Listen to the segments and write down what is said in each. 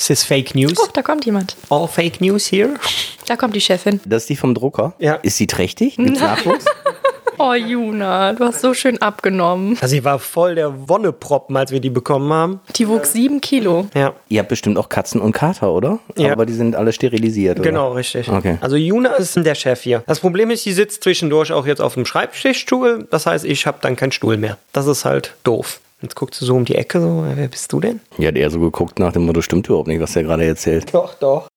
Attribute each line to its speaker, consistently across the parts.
Speaker 1: Es ist Fake News.
Speaker 2: Oh, da kommt jemand.
Speaker 1: All Fake News here.
Speaker 2: Da kommt die Chefin.
Speaker 3: Das ist die vom Drucker?
Speaker 1: Ja.
Speaker 3: Ist sie trächtig? Gibt's Nachwuchs?
Speaker 2: Oh, Juna, du hast so schön abgenommen.
Speaker 1: Also sie war voll der Wonneproppen, als wir die bekommen haben.
Speaker 2: Die wog sieben Kilo.
Speaker 1: Ja,
Speaker 3: Ihr habt bestimmt auch Katzen und Kater, oder?
Speaker 1: Ja.
Speaker 3: Aber die sind alle sterilisiert, oder?
Speaker 1: genau, richtig.
Speaker 3: Okay.
Speaker 1: Also Juna ist der Chef hier. Das Problem ist, sie sitzt zwischendurch auch jetzt auf dem Schreibtischstuhl. Das heißt, ich habe dann keinen Stuhl mehr. Das ist halt doof. Jetzt guckt sie so um die Ecke, so, wer bist du denn?
Speaker 3: Hat eher so geguckt nach dem Motto, stimmt überhaupt nicht, was der gerade erzählt.
Speaker 1: Doch, doch.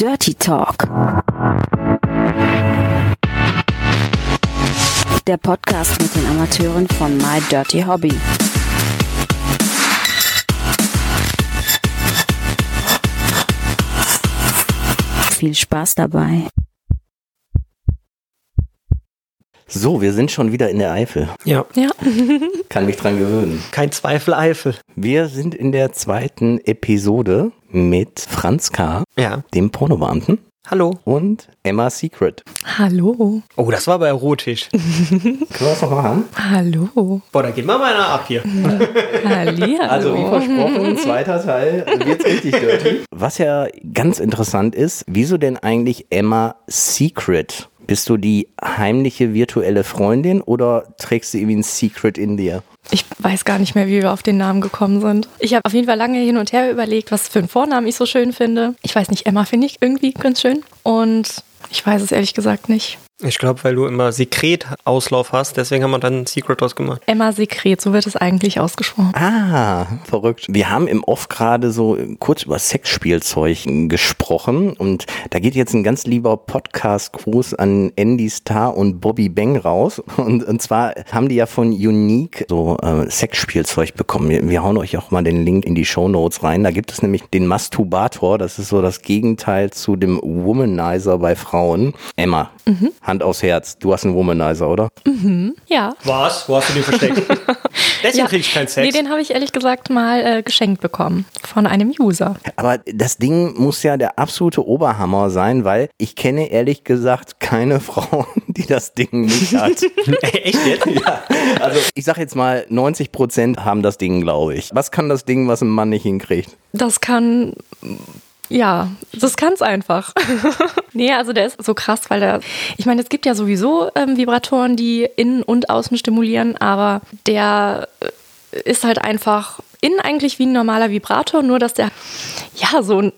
Speaker 4: Dirty Talk. Der Podcast mit den Amateuren von My Dirty Hobby. Viel Spaß dabei.
Speaker 3: So, wir sind schon wieder in der Eifel.
Speaker 1: Ja,
Speaker 2: Ja.
Speaker 3: Kann mich dran gewöhnen.
Speaker 1: kein Zweifel Eifel.
Speaker 3: Wir sind in der zweiten Episode mit Franz K.,
Speaker 1: Ja.
Speaker 3: dem Pornobeamten,
Speaker 1: Hallo.
Speaker 3: und Emma Secret.
Speaker 2: Hallo.
Speaker 1: Oh, das war aber erotisch.
Speaker 3: Können wir das noch machen?
Speaker 2: Hallo.
Speaker 1: Boah, da geht mal einer ab hier.
Speaker 2: Hallihallo.
Speaker 3: Also wie versprochen, zweiter Teil wird's richtig dirty. Was ja ganz interessant ist, wieso denn eigentlich Emma Secret? Bist du die heimliche virtuelle Freundin oder trägst du irgendwie ein Secret in dir?
Speaker 2: Ich weiß gar nicht mehr, wie wir auf den Namen gekommen sind. Ich habe auf jeden Fall lange hin und her überlegt, was für einen Vornamen ich so schön finde. Ich weiß nicht, Emma finde ich irgendwie ganz schön. Und ich weiß es ehrlich gesagt nicht.
Speaker 1: Ich glaube, weil du immer Sekret-Auslauf hast, deswegen haben wir dann ein Secret draus gemacht.
Speaker 2: Emma Sekret, so wird es eigentlich ausgesprochen.
Speaker 3: Ah, verrückt. Wir haben im Off gerade so kurz über Sexspielzeug gesprochen und da geht jetzt ein ganz lieber Podcast-Gruß an Andy Starr und Bobby Bang raus. Und, und zwar haben die ja von Unique so äh, Sexspielzeug bekommen. Wir, wir hauen euch auch mal den Link in die Show Notes rein. Da gibt es nämlich den Masturbator. Das ist so das Gegenteil zu dem Womanizer bei Frauen. Emma, Hand aufs Herz. Du hast einen Womanizer, oder?
Speaker 2: Ja.
Speaker 1: Was? Wo hast du den versteckt? Deswegen
Speaker 2: ja.
Speaker 1: krieg ich keinen Sex.
Speaker 2: Nee, den habe ich ehrlich gesagt mal äh, geschenkt bekommen von einem User.
Speaker 3: Aber das Ding muss ja der absolute Oberhammer sein, weil ich kenne ehrlich gesagt keine Frau, die das Ding nicht hat.
Speaker 1: Echt jetzt?
Speaker 3: ja, also ich sag jetzt mal, 90 Prozent haben das Ding, glaube ich. Was kann das Ding, was ein Mann nicht hinkriegt?
Speaker 2: Das kann. Ja, das kann's einfach. nee, also der ist so krass, weil der. Ich meine, es gibt ja sowieso ähm, Vibratoren, die innen und außen stimulieren, aber der äh, ist halt einfach innen eigentlich wie ein normaler Vibrator, nur dass der ja so ein-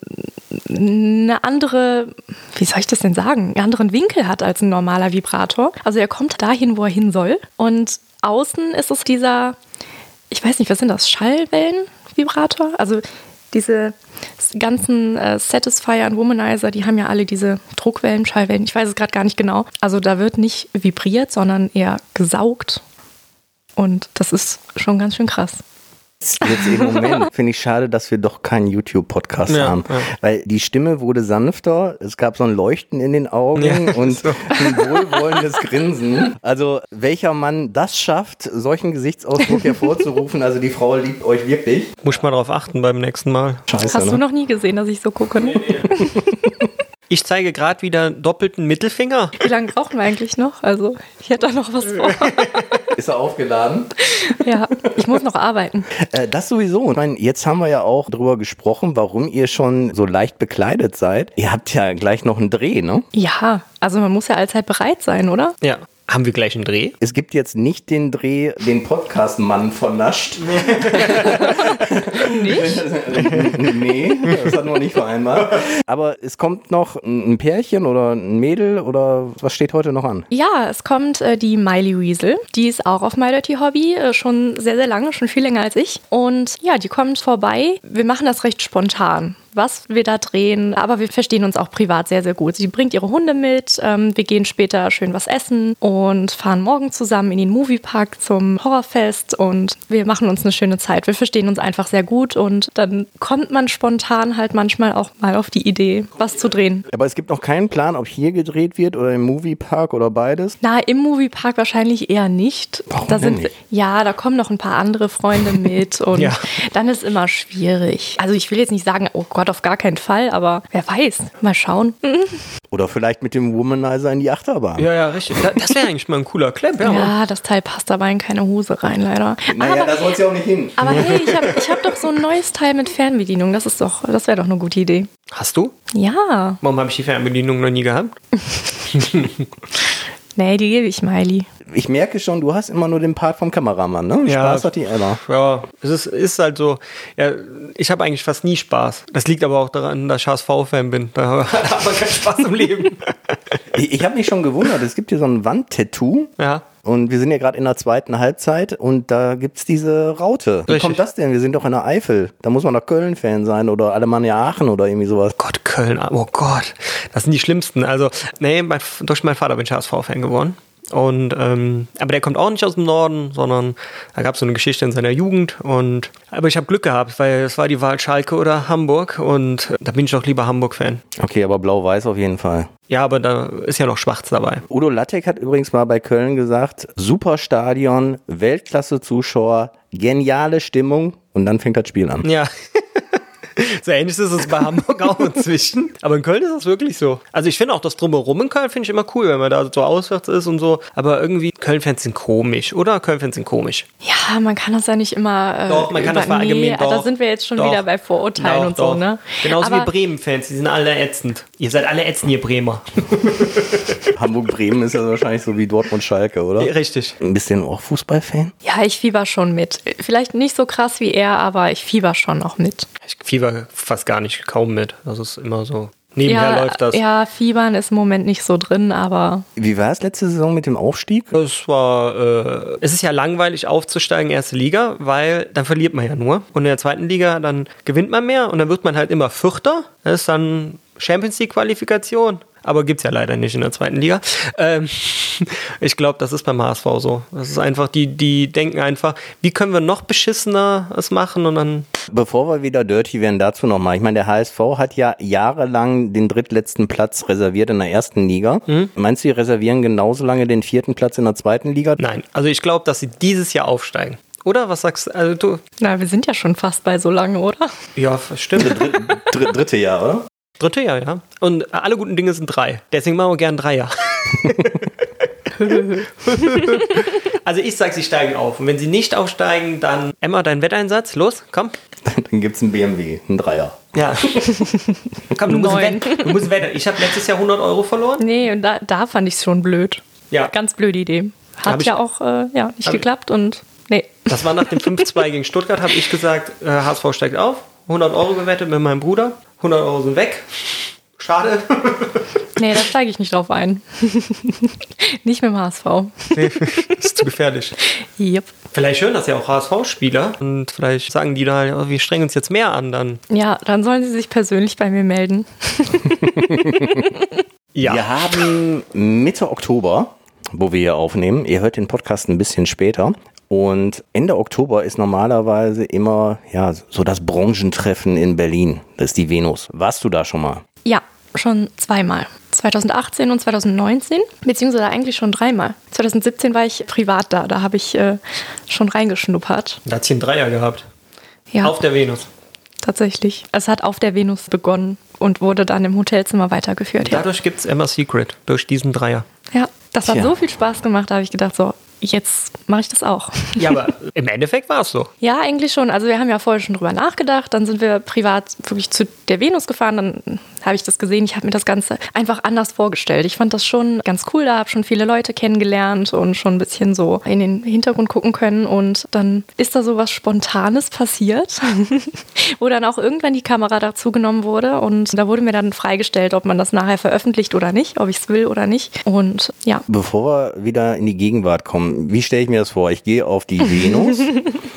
Speaker 2: eine andere, wie soll ich das denn sagen, einen anderen Winkel hat als ein normaler Vibrator. Also er kommt dahin, wo er hin soll. Und außen ist es dieser, ich weiß nicht, was sind das, Schallwellenvibrator? Also diese ganzen äh, Satisfier und Womanizer, die haben ja alle diese Druckwellen, Schallwellen, ich weiß es gerade gar nicht genau. Also da wird nicht vibriert, sondern eher gesaugt. Und das ist schon ganz schön krass.
Speaker 3: Jetzt im Moment finde ich schade, dass wir doch keinen YouTube-Podcast
Speaker 1: Ja,
Speaker 3: haben.
Speaker 1: ja.
Speaker 3: Weil die Stimme wurde sanfter, es gab so ein Leuchten in den Augen
Speaker 1: Ja,
Speaker 3: und
Speaker 1: so.
Speaker 3: ein wohlwollendes Grinsen. Also welcher Mann das schafft, solchen Gesichtsausdruck hervorzurufen, also die Frau liebt euch wirklich.
Speaker 1: Muss ich mal drauf achten beim nächsten Mal.
Speaker 3: Scheiße,
Speaker 2: Hast
Speaker 3: ne?
Speaker 2: du noch nie gesehen, dass ich so gucke? Ne?
Speaker 1: Ich zeige gerade wieder doppelten Mittelfinger.
Speaker 2: Wie lange brauchen wir eigentlich noch? Also, ich hätte da noch was vor.
Speaker 3: Ist er aufgeladen?
Speaker 2: Ja, ich muss noch arbeiten.
Speaker 3: Äh, das sowieso. Ich meine, jetzt haben wir ja auch drüber gesprochen, warum ihr schon so leicht bekleidet seid. Ihr habt ja gleich noch einen Dreh, ne?
Speaker 2: Ja, also man muss ja allzeit bereit sein, oder?
Speaker 1: Ja. Haben wir gleich einen Dreh?
Speaker 3: Es gibt jetzt nicht den Dreh, den Podcast-Mann vernascht.
Speaker 2: Nicht?
Speaker 3: nee, das hat noch nicht vereinbart. Aber es kommt noch ein Pärchen oder ein Mädel oder was steht heute noch an?
Speaker 2: Ja, es kommt äh, die Miley Weasel. Die ist auch auf My Dirty Hobby, äh, schon sehr, sehr lange, schon viel länger als ich. Und ja, die kommt vorbei. Wir machen das recht spontan. Was wir da drehen, aber wir verstehen uns auch privat sehr, sehr gut. Sie bringt ihre Hunde mit, ähm, wir gehen später schön was essen und fahren morgen zusammen in den Moviepark zum Horrorfest und wir machen uns eine schöne Zeit. Wir verstehen uns einfach sehr gut und dann kommt man spontan halt manchmal auch mal auf die Idee, was zu drehen.
Speaker 3: Aber es gibt noch keinen Plan, ob hier gedreht wird oder im Moviepark oder beides.
Speaker 2: Na, im Moviepark wahrscheinlich eher nicht.
Speaker 3: Warum
Speaker 2: da sind
Speaker 3: nicht?
Speaker 2: ja, da kommen noch ein paar andere Freunde mit und
Speaker 1: Ja.
Speaker 2: dann ist immer schwierig. Also ich will jetzt nicht sagen, oh Gott, Gott, auf gar keinen Fall, aber wer weiß. Mal schauen.
Speaker 3: Oder vielleicht mit dem Womanizer in die Achterbahn.
Speaker 1: Ja, ja, richtig. Da- Das wäre eigentlich mal ein cooler Clip, ja.
Speaker 2: Ja, das Teil passt aber in keine Hose rein, leider.
Speaker 3: Naja,
Speaker 2: aber,
Speaker 3: da soll es ja auch nicht hin.
Speaker 2: aber hey, ich habe ich hab doch so ein neues Teil mit Fernbedienung. Das ist doch, das wäre doch eine gute Idee.
Speaker 1: Hast du?
Speaker 2: Ja.
Speaker 1: Warum habe ich die Fernbedienung noch nie gehabt?
Speaker 2: Nee, die gebe ich Miley.
Speaker 3: Ich merke schon, du hast immer nur den Part vom Kameramann, ne?
Speaker 1: Ja.
Speaker 3: Spaß hat die Emma.
Speaker 1: Ja, es ist, ist halt so. Ja, ich habe eigentlich fast nie Spaß. Das liegt aber auch daran, dass ich HSV-Fan bin. Da hat man keinen Spaß im Leben.
Speaker 3: Ich, ich habe mich schon gewundert, es gibt hier so ein Wandtattoo.
Speaker 1: Ja.
Speaker 3: Und wir sind ja gerade in der zweiten Halbzeit und da gibt's diese Raute. Wie
Speaker 1: Richtig.
Speaker 3: kommt das denn? Wir sind doch in der Eifel. Da muss man doch Köln-Fan sein oder Alemannia Aachen oder irgendwie sowas.
Speaker 1: Gott, Köln, oh Gott, das sind die schlimmsten. Also, nee, mein, durch meinen Vater bin ich HSV-Fan geworden. Und, ähm, aber der kommt auch nicht aus dem Norden, sondern da gab es so eine Geschichte in seiner Jugend. Und, aber ich habe Glück gehabt, weil es war die Wahl Schalke oder Hamburg und da bin ich doch lieber Hamburg-Fan.
Speaker 3: Okay, aber blau-weiß auf jeden Fall.
Speaker 1: Ja, aber da ist ja noch Schwarz dabei.
Speaker 3: Udo Lattek hat übrigens mal bei Köln gesagt, super Stadion, Weltklasse-Zuschauer, geniale Stimmung und dann fängt das Spiel an.
Speaker 1: Ja. So ähnlich ist es bei Hamburg auch inzwischen. Aber in Köln ist das wirklich so. Also ich finde auch das Drumherum in Köln finde ich immer cool, wenn man da so auswärts ist und so. Aber irgendwie Köln-Fans sind komisch, oder? Köln-Fans sind komisch.
Speaker 2: Ja, man kann das ja nicht immer. Äh,
Speaker 1: Doch, man kann das verallgemeinern,
Speaker 2: Nee,
Speaker 1: doch.
Speaker 2: da sind wir jetzt schon
Speaker 1: Doch.
Speaker 2: wieder bei Vorurteilen
Speaker 1: Doch,
Speaker 2: und so, ne?
Speaker 1: Genauso
Speaker 2: Aber-
Speaker 1: wie Bremen-Fans, die sind alle ätzend. Ihr seid alle ätzend, ihr Bremer.
Speaker 3: Hamburg-Bremen ist ja wahrscheinlich so wie Dortmund-Schalke, oder?
Speaker 1: Richtig.
Speaker 3: Ein bisschen auch Fußballfan?
Speaker 2: Ja, ich fieber schon mit. Vielleicht nicht so krass wie er, aber ich fieber schon noch mit.
Speaker 1: Ich fieber fast gar nicht, kaum mit. Das ist immer so. Nebenher
Speaker 2: ja,
Speaker 1: läuft das.
Speaker 2: ja, fiebern ist im Moment nicht so drin, aber
Speaker 3: Wie war es letzte Saison mit dem Aufstieg?
Speaker 1: Es war, äh, es ist ja langweilig aufzusteigen, erste Liga, weil dann verliert man ja nur. Und in der zweiten Liga, dann gewinnt man mehr und dann wird man halt immer Vierter. Das ist dann Champions League Qualifikation. Aber gibt's ja leider nicht in der zweiten Liga. Ähm, ich glaube, das ist beim HSV so. Das ist einfach, die, die denken einfach, wie können wir noch beschissener es machen und dann
Speaker 3: Bevor wir wieder dirty werden, dazu nochmal. Ich meine, der HSV hat ja jahrelang den drittletzten Platz reserviert in der ersten Liga. Meinst du, die reservieren genauso lange den vierten Platz in der zweiten Liga?
Speaker 1: Nein, also ich glaube, dass sie dieses Jahr aufsteigen. Oder? Was sagst du? Also du?
Speaker 2: na, wir sind ja schon fast bei so lange, oder?
Speaker 1: Ja, stimmt.
Speaker 3: Dr dritte Jahr, oder?
Speaker 1: Dritte Jahr, ja. Und alle guten Dinge sind drei. Deswegen machen wir gern Dreier. also ich sag, sie steigen auf. Und wenn sie nicht aufsteigen, dann Emma, dein Wetteinsatz. Los, komm.
Speaker 3: Dann gibt's einen BMW, einen Dreier.
Speaker 1: Ja. komm, du musst,
Speaker 2: Neun.
Speaker 1: wetten. du musst wetten. Ich habe letztes Jahr 100 Euro verloren.
Speaker 2: Nee, und da, da fand ich es schon blöd.
Speaker 1: Ja.
Speaker 2: Ganz blöde Idee. Hat
Speaker 1: ich-
Speaker 2: ja auch äh, ja, nicht geklappt und nee.
Speaker 1: Das war nach dem 5-2 gegen Stuttgart, habe ich gesagt, äh, HSV steigt auf. 100 Euro gewettet mit meinem Bruder. 100 Euro sind weg. Schade.
Speaker 2: Nee, da steige ich nicht drauf ein. nicht mit dem HSV.
Speaker 1: Nee, das ist zu gefährlich.
Speaker 2: Yep.
Speaker 1: Vielleicht hören das ja auch HSV-Spieler und vielleicht sagen die da, ja, wir strengen uns jetzt mehr an dann.
Speaker 2: Ja, dann sollen sie sich persönlich bei mir melden.
Speaker 1: Ja.
Speaker 3: Wir haben Mitte Oktober, wo wir hier aufnehmen. Ihr hört den Podcast ein bisschen später. Und Ende Oktober ist normalerweise immer ja, so das Branchentreffen in Berlin. Das ist die Venus. Warst du da schon mal?
Speaker 2: Ja, schon zweimal. 2018 und 2019, beziehungsweise eigentlich schon dreimal. 2017 war ich privat da, da habe ich äh, schon reingeschnuppert.
Speaker 1: Da hat sie einen Dreier gehabt.
Speaker 2: Ja,
Speaker 1: Auf der Venus.
Speaker 2: tatsächlich. Es hat auf der Venus begonnen und wurde dann im Hotelzimmer weitergeführt. Ja,
Speaker 1: Dadurch gibt es Emma Secret, durch diesen Dreier.
Speaker 2: ja das hat
Speaker 3: Tja.
Speaker 2: so viel Spaß gemacht, da habe ich gedacht, so, jetzt mache ich das auch.
Speaker 1: Ja, aber im Endeffekt war es so.
Speaker 2: Ja, eigentlich schon. Also wir haben ja vorher schon drüber nachgedacht. Dann sind wir privat wirklich zu der Venus gefahren. Dann habe ich das gesehen. Ich habe mir das Ganze einfach anders vorgestellt. Ich fand das schon ganz cool. Da habe schon viele Leute kennengelernt und schon ein bisschen so in den Hintergrund gucken können. Und dann ist da so was Spontanes passiert, wo dann auch irgendwann die Kamera dazu genommen wurde. Und da wurde mir dann freigestellt, ob man das nachher veröffentlicht oder nicht, ob ich es will oder nicht. Und ja,
Speaker 3: Bevor wir wieder in die Gegenwart kommen, wie stelle ich mir das vor? Ich gehe auf die Venus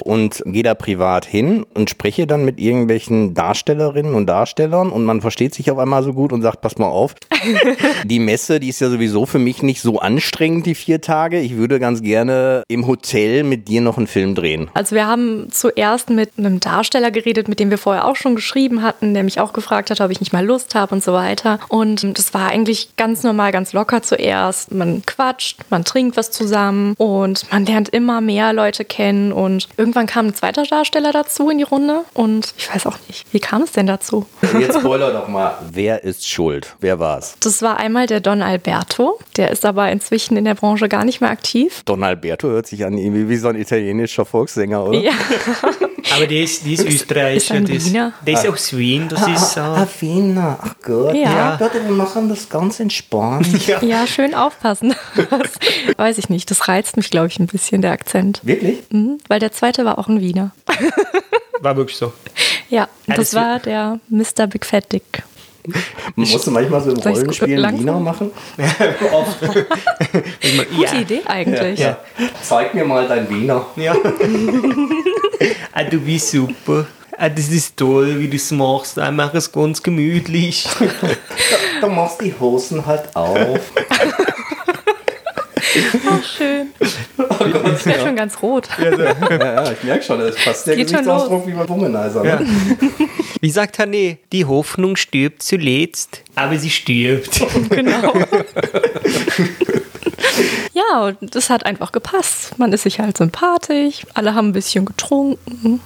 Speaker 3: und gehe da privat hin und spreche dann mit irgendwelchen Darstellerinnen und Darstellern und man versteht sich auf einmal so gut und sagt, pass mal auf, die Messe, die ist ja sowieso für mich nicht so anstrengend, die vier Tage. Ich würde ganz gerne im Hotel mit dir noch einen Film drehen.
Speaker 2: Also wir haben zuerst mit einem Darsteller geredet, mit dem wir vorher auch schon geschrieben hatten, der mich auch gefragt hat, ob ich nicht mal Lust habe und so weiter. Und das war eigentlich ganz normal, ganz locker zuerst. Man quatscht, man trinkt was zusammen und man lernt immer mehr Leute kennen und irgendwann kam ein zweiter Darsteller dazu in die Runde und ich weiß auch nicht, wie kam es denn dazu?
Speaker 3: Jetzt spoiler doch mal, wer ist schuld? Wer war's?
Speaker 2: Das war einmal der Don Alberto, der ist aber inzwischen in der Branche gar nicht mehr aktiv.
Speaker 3: Don Alberto hört sich an irgendwie wie so ein italienischer Volkssänger, oder?
Speaker 2: Ja,
Speaker 1: Aber der ist, die ist Österreicher.
Speaker 2: ein
Speaker 1: das,
Speaker 2: Wiener.
Speaker 1: der ist aus Wien. Das ist.
Speaker 3: Ah,
Speaker 1: Äh,
Speaker 3: Wiener, ach Gott.
Speaker 2: Ja.
Speaker 3: Gott, wir machen das ganz entspannt.
Speaker 2: ja, schön aufpassen. Das weiß ich nicht, das reizt mich, glaube ich, ein bisschen, der Akzent.
Speaker 3: Wirklich?
Speaker 2: Mhm, weil der zweite war auch ein Wiener.
Speaker 1: war wirklich so.
Speaker 2: Ja,
Speaker 1: Ja,
Speaker 2: das
Speaker 1: das-
Speaker 2: war der Mr. Big Fat Dick.
Speaker 3: Musst du manchmal so im Rollenspiel
Speaker 2: langsam?
Speaker 3: Wiener machen?
Speaker 2: Gute Idee eigentlich.
Speaker 1: Ja.
Speaker 3: Zeig mir mal dein Wiener.
Speaker 1: Ja. ah, du bist super. Ah, das ist toll, wie du es machst. Ah, mach es ganz gemütlich.
Speaker 3: Du machst die Hosen halt auf.
Speaker 2: Ach, schön. Ich werde schon ganz rot.
Speaker 3: ja, ja, ich merke schon, das fast der
Speaker 2: Geht schon
Speaker 3: Gesichtsausdruck wie bei Womanizer. Ne?
Speaker 1: Wie sagt Hané? Die Hoffnung stirbt zuletzt, aber sie stirbt.
Speaker 2: Genau. Ja, und das hat einfach gepasst. Man ist sich halt sympathisch, alle haben ein bisschen getrunken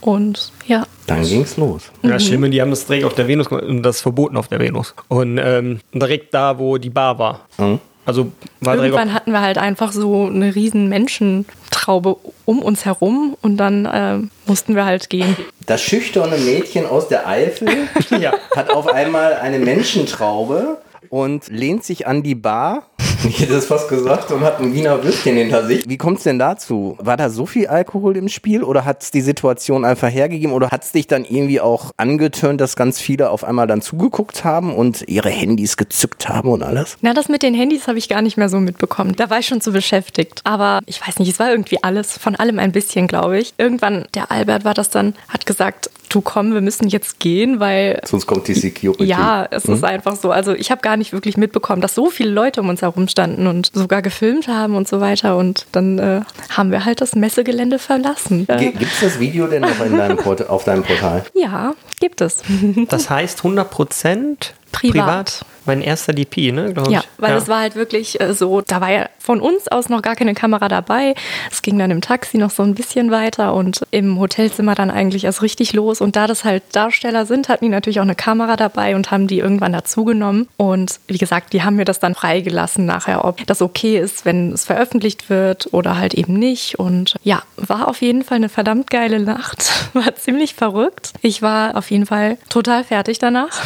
Speaker 2: und ja.
Speaker 3: Dann ging's los.
Speaker 1: Ja, Schlimme, die haben das direkt auf der Venus gemacht und das verboten auf der Venus. Und ähm, direkt da, wo die Bar war.
Speaker 3: Mhm.
Speaker 1: Also
Speaker 2: Irgendwann hatten wir halt einfach so eine riesen Menschentraube um uns herum und dann ähm, mussten wir halt gehen.
Speaker 3: Das schüchterne Mädchen aus der Eifel
Speaker 1: ja.
Speaker 3: hat auf einmal eine Menschentraube und lehnt sich an die Bar. Ich hätte es fast gesagt und hat ein Wiener Würstchen hinter sich. Wie kommt es denn dazu? War da so viel Alkohol im Spiel oder hat es die Situation einfach hergegeben oder hat es dich dann irgendwie auch angetönt, dass ganz viele auf einmal dann zugeguckt haben und ihre Handys gezückt haben und alles?
Speaker 2: Na, das mit den Handys habe ich gar nicht mehr so mitbekommen. Da war ich schon zu beschäftigt. Aber ich weiß nicht, es war irgendwie alles, von allem ein bisschen, glaube ich. Irgendwann, der Albert war das dann, hat gesagt, du komm, wir müssen jetzt gehen, weil
Speaker 3: Sonst kommt die Security.
Speaker 2: Ja, es ist einfach so. Also ich habe gar nicht wirklich mitbekommen, dass so viele Leute um uns herum standen und sogar gefilmt haben und so weiter. Und dann äh, haben wir halt das Messegelände verlassen.
Speaker 3: Gibt es das Video denn noch in deinem Port auf deinem Portal?
Speaker 2: ja, gibt es.
Speaker 1: Das heißt 100%
Speaker 2: Privat.
Speaker 1: Mein erster DP, ne, glaube ich.
Speaker 2: Ja, weil es war halt wirklich äh, so, da war ja von uns aus noch gar keine Kamera dabei. Es ging dann im Taxi noch so ein bisschen weiter und im Hotelzimmer dann eigentlich erst richtig los. Und da das halt Darsteller sind, hatten die natürlich auch eine Kamera dabei und haben die irgendwann dazugenommen. Und wie gesagt, die haben mir das dann freigelassen nachher, ob das okay ist, wenn es veröffentlicht wird oder halt eben nicht. Und ja, war auf jeden Fall eine verdammt geile Nacht. War ziemlich verrückt. Ich war auf jeden Fall total fertig danach.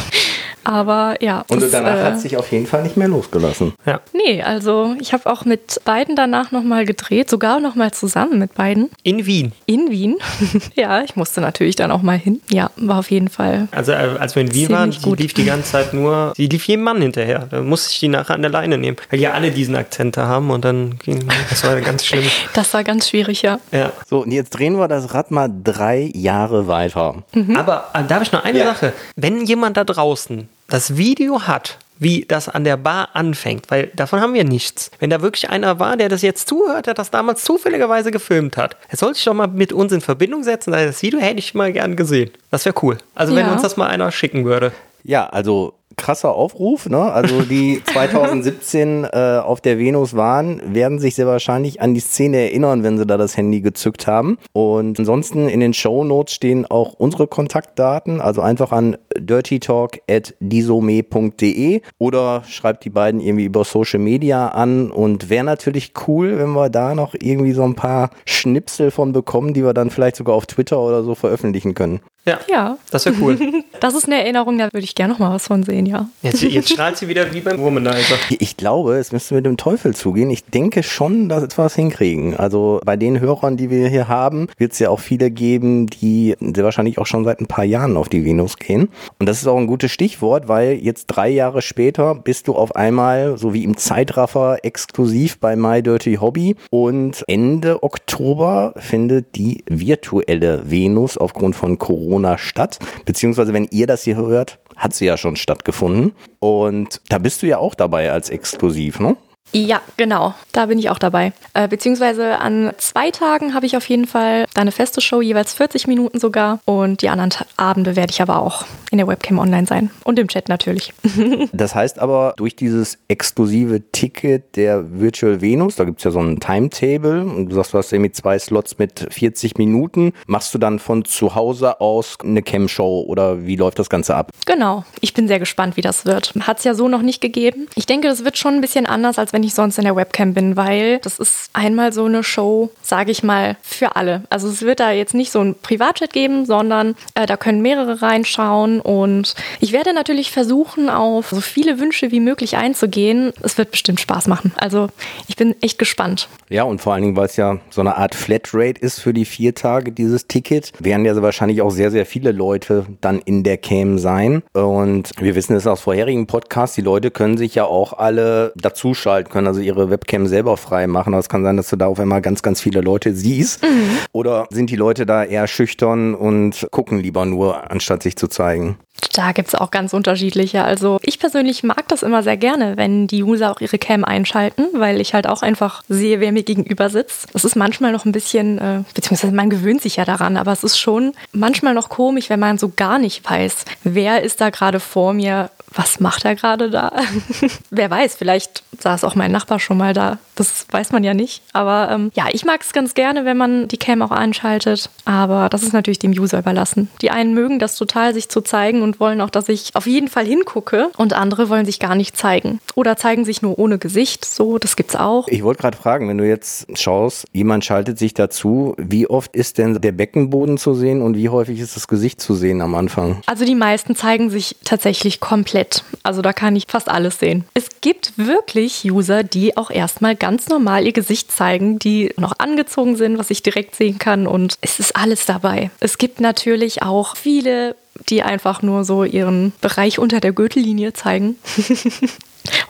Speaker 2: Aber ja.
Speaker 3: Und
Speaker 2: das,
Speaker 3: danach
Speaker 2: äh,
Speaker 3: hat sich auf jeden Fall nicht mehr losgelassen.
Speaker 1: Ja.
Speaker 2: Nee, also ich habe auch mit beiden danach nochmal gedreht, sogar nochmal zusammen mit beiden
Speaker 1: In Wien.
Speaker 2: in Wien. ja, ich musste natürlich dann auch mal hin. Ja, war auf jeden Fall.
Speaker 1: Also äh, als wir in Wien waren,
Speaker 2: gut.
Speaker 1: lief die ganze Zeit nur, sie lief jedem Mann hinterher. Da musste ich die nachher an der Leine nehmen, weil ja alle diesen Akzente haben und dann ging, das war ganz schlimm.
Speaker 2: Das war ganz schwierig, ja.
Speaker 1: Ja.
Speaker 3: So, und jetzt drehen wir das Rad mal drei Jahre weiter.
Speaker 1: Aber äh, da habe ich noch eine
Speaker 3: Ja.
Speaker 1: Sache. Wenn jemand da draußen das Video hat, wie das an der Bar anfängt, weil davon haben wir nichts. Wenn da wirklich einer war, der das jetzt zuhört, der das damals zufälligerweise gefilmt hat, er sollte sich doch mal mit uns in Verbindung setzen, weil das Video hätte ich mal gern gesehen. Das wäre cool. Also wenn
Speaker 2: Ja.
Speaker 1: uns das mal einer schicken würde.
Speaker 3: Ja, also krasser Aufruf, ne? Also die 2017 äh, auf der Venus waren, werden sich sehr wahrscheinlich an die Szene erinnern, wenn sie da das Handy gezückt haben. Und ansonsten in den Show Notes stehen auch unsere Kontaktdaten, also einfach an dirtytalk@disome.de oder schreibt die beiden irgendwie über Social Media an und wäre natürlich cool, wenn wir da noch irgendwie so ein paar Schnipsel von bekommen, die wir dann vielleicht sogar auf Twitter oder so veröffentlichen können.
Speaker 1: Ja,
Speaker 2: Ja,
Speaker 1: das wäre cool.
Speaker 2: das ist eine Erinnerung, da würde ich gerne noch mal was von sehen, ja.
Speaker 1: Jetzt, jetzt strahlt sie wieder wie beim Womanizer.
Speaker 3: Ich glaube, es müsste mit dem Teufel zugehen. Ich denke schon, dass wir es hinkriegen. Also bei den Hörern, die wir hier haben, wird es ja auch viele geben, die sehr wahrscheinlich auch schon seit ein paar Jahren auf die Venus gehen. Und das ist auch ein gutes Stichwort, weil jetzt drei Jahre später bist du auf einmal, so wie im Zeitraffer, exklusiv bei My Dirty Hobby. Und Ende Oktober findet die virtuelle Venus aufgrund von Corona statt. Beziehungsweise, wenn ihr das hier hört, hat sie ja schon stattgefunden. Und da bist du ja auch dabei als exklusiv, ne?
Speaker 2: Ja, genau. Da bin ich auch dabei. Äh, beziehungsweise an zwei Tagen habe ich auf jeden Fall da eine feste Show, jeweils 40 Minuten sogar. Und die anderen Abende werde ich aber auch in der Webcam online sein. Und im Chat natürlich.
Speaker 3: das heißt aber, durch dieses exklusive Ticket der Virtual Venus, da gibt es ja so ein Timetable und du sagst, du hast irgendwie zwei Slots mit 40 Minuten. Machst du dann von zu Hause aus eine Cam-Show oder wie läuft das Ganze ab?
Speaker 2: Genau. Ich bin sehr gespannt, wie das wird. Hat es ja so noch nicht gegeben. Ich denke, das wird schon ein bisschen anders, als wenn ich sonst in der Webcam bin, weil das ist einmal so eine Show, sage ich mal, für alle. Also es wird da jetzt nicht so ein Privatchat geben, sondern äh, da können mehrere reinschauen und ich werde natürlich versuchen, auf so viele Wünsche wie möglich einzugehen. Es wird bestimmt Spaß machen. Also ich bin echt gespannt.
Speaker 3: Ja, und vor allen Dingen, weil es ja so eine Art Flatrate ist für die vier Tage, dieses Ticket, werden ja wahrscheinlich auch sehr, sehr viele Leute dann in der Cam sein. Und wir wissen es aus vorherigen Podcasts, die Leute können sich ja auch alle dazuschalten, können also ihre Webcam selber frei machen. Aber es kann sein, dass du da auf einmal ganz, ganz viele Leute siehst. Mhm. Oder sind die Leute da eher schüchtern und gucken lieber nur, anstatt sich zu zeigen?
Speaker 2: Da gibt es auch ganz unterschiedliche. Also ich persönlich mag das immer sehr gerne, wenn die User auch ihre Cam einschalten, weil ich halt auch einfach sehe, wer mir gegenüber sitzt. Es ist manchmal noch ein bisschen, äh, beziehungsweise man gewöhnt sich ja daran, aber es ist schon manchmal noch komisch, wenn man so gar nicht weiß, wer ist da gerade vor mir, was macht er gerade da? Wer weiß, vielleicht saß auch mein Nachbar schon mal da. Das weiß man ja nicht. Aber ähm, ja, ich mag es ganz gerne, wenn man die Cam auch anschaltet. Aber das ist natürlich dem User überlassen. Die einen mögen das total, sich zu zeigen und wollen auch, dass ich auf jeden Fall hingucke. Und andere wollen sich gar nicht zeigen. Oder zeigen sich nur ohne Gesicht. So, das gibt's auch.
Speaker 3: Ich wollte gerade fragen, wenn du jetzt schaust, jemand schaltet sich dazu, wie oft ist denn der Beckenboden zu sehen und wie häufig ist das Gesicht zu sehen am Anfang?
Speaker 2: Also die meisten zeigen sich tatsächlich komplett komplett. Also da kann ich fast alles sehen. Es gibt wirklich User, die auch erstmal ganz normal ihr Gesicht zeigen, die noch angezogen sind, was ich direkt sehen kann und es ist alles dabei. Es gibt natürlich auch viele, die einfach nur so ihren Bereich unter der Gürtellinie zeigen.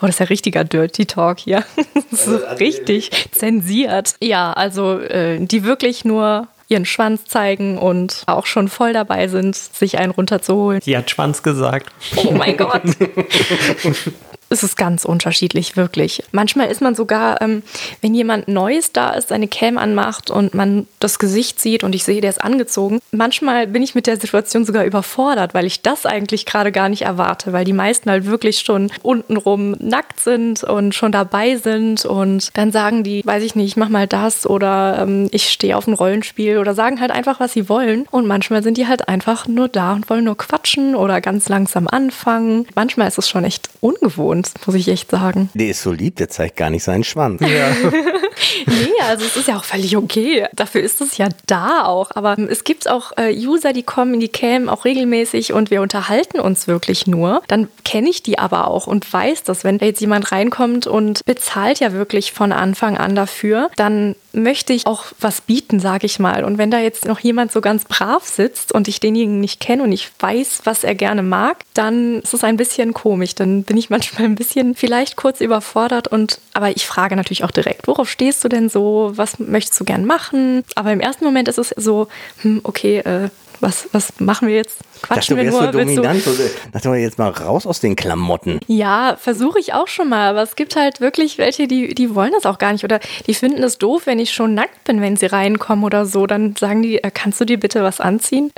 Speaker 2: Oh, das ist ja richtiger Dirty Talk hier. Das ist also, richtig zensiert. Ja, also äh, die wirklich nur ihren Schwanz zeigen und auch schon voll dabei sind, sich einen runterzuholen.
Speaker 1: Sie hat Schwanz gesagt.
Speaker 2: Oh mein Gott. es ist ganz unterschiedlich, wirklich. Manchmal ist man sogar, ähm, wenn jemand Neues da ist, seine Cam anmacht und man das Gesicht sieht und ich sehe, der ist angezogen. Manchmal bin ich mit der Situation sogar überfordert, weil ich das eigentlich gerade gar nicht erwarte, weil die meisten halt wirklich schon untenrum nackt sind und schon dabei sind und dann sagen die, weiß ich nicht, ich mach mal das oder ähm, ich stehe auf ein Rollenspiel oder sagen halt einfach, was sie wollen. Und manchmal sind die halt einfach nur da und wollen nur quatschen oder ganz langsam anfangen. Manchmal ist es schon echt ungewohnt uns, muss ich echt sagen.
Speaker 3: Der ist so lieb, der zeigt gar nicht seinen Schwanz.
Speaker 2: Ja. nee, also es ist ja auch völlig okay. Dafür ist es ja da auch. Aber es gibt auch äh, User, die kommen in die Cam auch regelmäßig und wir unterhalten uns wirklich nur. Dann kenne ich die aber auch und weiß, dass wenn da jetzt jemand reinkommt und bezahlt ja wirklich von Anfang an dafür, dann möchte ich auch was bieten, sage ich mal. Und wenn da jetzt noch jemand so ganz brav sitzt und ich denjenigen nicht kenne und ich weiß, was er gerne mag, dann ist es ein bisschen komisch. Dann bin ich manchmal ein bisschen vielleicht kurz überfordert und aber ich frage natürlich auch direkt, worauf stehst du denn so? Was möchtest du gern machen? Aber im ersten Moment ist es so, hm, okay, äh, was, was machen wir jetzt? Quatschen
Speaker 3: dachte, wir nur? So dominant. Du, dachte mal jetzt mal raus aus den Klamotten.
Speaker 2: Ja, versuche ich auch schon mal. Aber es gibt halt wirklich welche, die, die wollen das auch gar nicht. Oder die finden es doof, wenn ich schon nackt bin, wenn sie reinkommen oder so. Dann sagen die, äh, kannst du dir bitte was anziehen?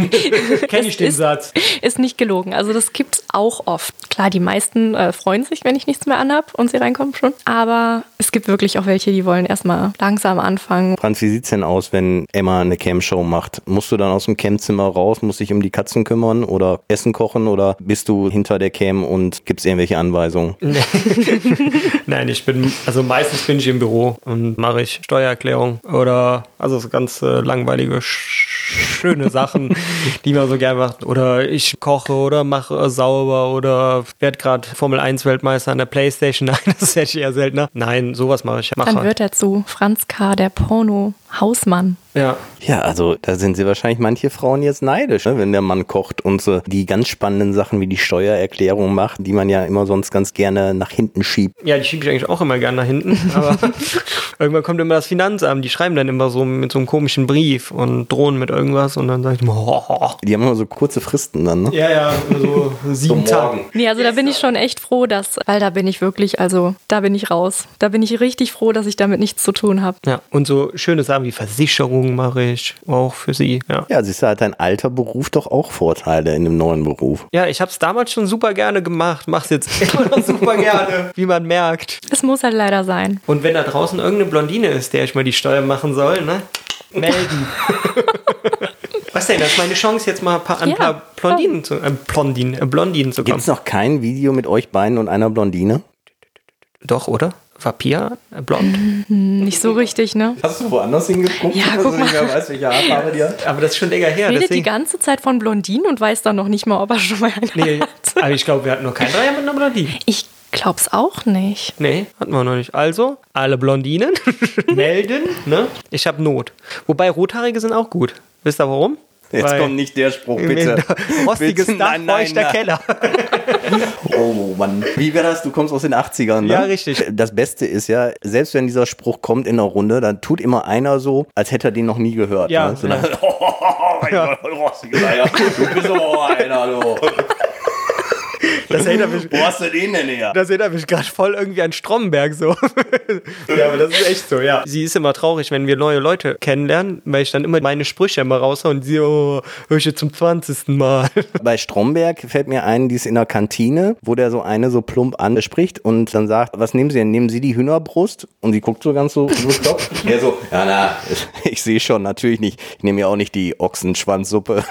Speaker 1: Kenn ich den ist, Satz.
Speaker 2: Ist nicht gelogen. Also das gibt es auch oft. Klar, die meisten äh, freuen sich, wenn ich nichts mehr anhab und sie reinkommen schon. Aber es gibt wirklich auch welche, die wollen erstmal langsam anfangen.
Speaker 3: Franz, wie sieht es denn aus, wenn Emma eine Cam-Show macht? Musst du dann aus dem Campzimmer raus, musst dich um die Katzen kümmern oder Essen kochen oder bist du hinter der Cam und gibst irgendwelche Anweisungen?
Speaker 1: Nein, ich bin, also meistens bin ich im Büro und mache ich Steuererklärung oder also so ganz äh, langweilige, schöne Sachen, die man so gerne macht. Oder ich koche oder mache sauber oder werde gerade Formel 1 Weltmeister an der Playstation. Nein, das hätte ich eher seltener. Nein, sowas mache ich.
Speaker 2: Mache. Dann wird er zu Franz K., der Porno-Hausmann.
Speaker 1: Ja.
Speaker 3: Ja, also da sind sie wahrscheinlich manche Frauen jetzt neidisch, ne? wenn der Mann kocht und so die ganz spannenden Sachen wie die Steuererklärung macht, die man ja immer sonst ganz gerne nach hinten schiebt.
Speaker 1: Ja, die schiebe ich eigentlich auch immer gerne nach hinten. Aber irgendwann kommt immer das Finanzamt. Die schreiben dann immer so mit so einem komischen Brief und drohen mit irgendwas und dann sage ich immer, ho, ho.
Speaker 3: Die haben immer so kurze Fristen dann, ne?
Speaker 1: Ja, ja, so sieben
Speaker 3: So
Speaker 1: Tage.
Speaker 2: Nee, also da bin ich schon echt froh, dass, weil da bin ich wirklich, also da bin ich raus. Da bin ich richtig froh, dass ich damit nichts zu tun habe.
Speaker 1: Ja, und so schöne Wie Versicherungen mache ich auch für sie. Ja,
Speaker 3: Ja, siehst du, hat dein alter Beruf doch auch Vorteile in dem neuen Beruf.
Speaker 1: ja ich habe es damals schon super gerne gemacht, mach's jetzt immer noch super gerne, wie man merkt.
Speaker 2: Es muss halt leider sein.
Speaker 1: Und wenn da draußen irgendeine Blondine ist, der ich mal die Steuer machen soll, ne? Melden. Was denn? Das ist meine Chance, jetzt mal ein paar, ein
Speaker 2: Ja,
Speaker 1: paar Blondinen zu, äh, Blondinen, äh, Blondinen zu
Speaker 3: Gibt
Speaker 1: kommen.
Speaker 3: es noch kein Video mit euch beiden und einer Blondine?
Speaker 1: Doch, oder? War Pia äh, blond?
Speaker 2: Nicht so richtig, ne?
Speaker 3: Hast du woanders hingeguckt?
Speaker 2: Ja, guck mal.
Speaker 3: weiß, welche Haarfarbe die hat?
Speaker 1: Aber das ist schon länger her.
Speaker 2: Redet die ganze Zeit von Blondinen und weiß dann noch nicht mal, ob er schon mal eine
Speaker 1: nee,
Speaker 2: hat.
Speaker 1: aber ich glaube, wir hatten noch keinen Dreier mit einer Blondine.
Speaker 2: Ich glaub's auch nicht.
Speaker 1: Nee, hatten wir noch nicht. Also, alle Blondinen melden, ne? Ich habe Not. Wobei Rothaarige sind auch gut. Wisst ihr warum?
Speaker 3: Jetzt kommt nicht der Spruch, bitte.
Speaker 1: Rostiges
Speaker 3: Bitte,
Speaker 1: Dach,
Speaker 3: nein, nein,
Speaker 1: feuchter
Speaker 3: nein.
Speaker 1: Keller.
Speaker 3: Oh Mann. Wie wäre das? Du kommst aus den 80ern, ne?
Speaker 1: Ja, richtig.
Speaker 3: Das Beste ist ja, selbst wenn dieser Spruch kommt in der Runde, dann tut immer einer so, als hätte er den noch nie gehört.
Speaker 1: Ja,
Speaker 3: ne? so
Speaker 1: ja.
Speaker 3: Dann, oh, mein Gott, rostiges Eier. Du bist aber einer, du.
Speaker 1: Das erinnert mich,
Speaker 3: Wo hast du den denn her?
Speaker 1: das erinnert mich gerade voll irgendwie an Stromberg so. ja, aber das ist echt so, ja. Sie ist immer traurig, wenn wir neue Leute kennenlernen, weil ich dann immer meine Sprüche immer raushaue und sie, oh, höre ich jetzt zum 20. Mal.
Speaker 3: Bei Stromberg fällt mir ein, die ist in der Kantine, wo der so eine so plump anspricht und dann sagt, was nehmen Sie denn? Nehmen Sie die Hühnerbrust? Und sie guckt so ganz so bekloppt. Er so, ja na, ich sehe schon, natürlich nicht. Ich nehme ja auch nicht die Ochsenschwanzsuppe.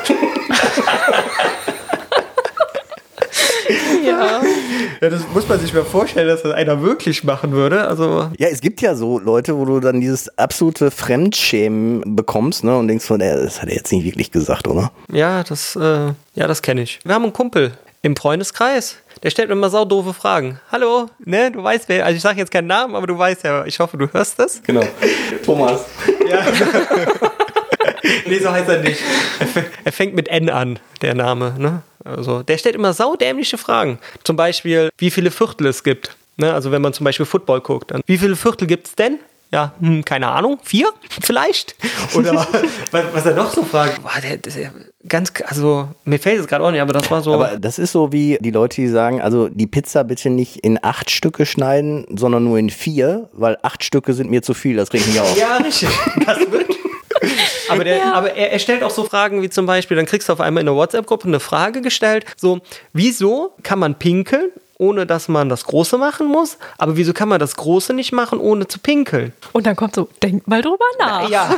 Speaker 2: Ja.
Speaker 1: Ja, das muss man sich mal vorstellen, dass das einer wirklich machen würde. Also,
Speaker 3: Ja, es gibt ja so Leute, wo du dann dieses absolute Fremdschämen bekommst, ne, und denkst von, ey, das hat er jetzt nicht wirklich gesagt, oder?
Speaker 1: ja, das, äh, ja, das kenne ich. Wir haben einen Kumpel im Freundeskreis. Der stellt mir immer saudoofe Fragen. Hallo, ne, du weißt wer, also ich sage jetzt keinen Namen, aber du weißt ja, ich hoffe, du hörst das.
Speaker 3: Genau. Thomas.
Speaker 1: Ja. nee, so heißt er nicht. Er, er fängt mit N an, der Name. Ne? Also, der stellt immer saudämliche Fragen. Zum Beispiel, wie viele Viertel es gibt. Ne? Also, wenn man zum Beispiel Football guckt, dann, wie viele Viertel gibt es denn? Ja, hm, keine Ahnung, vier vielleicht? Oder was, was er noch so fragt. Boah, der, der, ganz, also mir fällt es gerade auch nicht, aber das war so.
Speaker 3: Aber das ist so wie die Leute, die sagen, also die Pizza bitte nicht in acht Stücke schneiden, sondern nur in vier, weil acht Stücke sind mir zu viel, das regt mich auf.
Speaker 1: Ja, richtig. Das wird. Aber, der, aber er, er stellt auch so Fragen wie zum Beispiel, dann kriegst du auf einmal in der WhatsApp-Gruppe eine Frage gestellt, so, wieso kann man pinkeln, ohne dass man das Große machen muss, aber wieso kann man das Große nicht machen, ohne zu pinkeln?
Speaker 2: Und dann kommt so, denk mal drüber nach.
Speaker 1: Ja.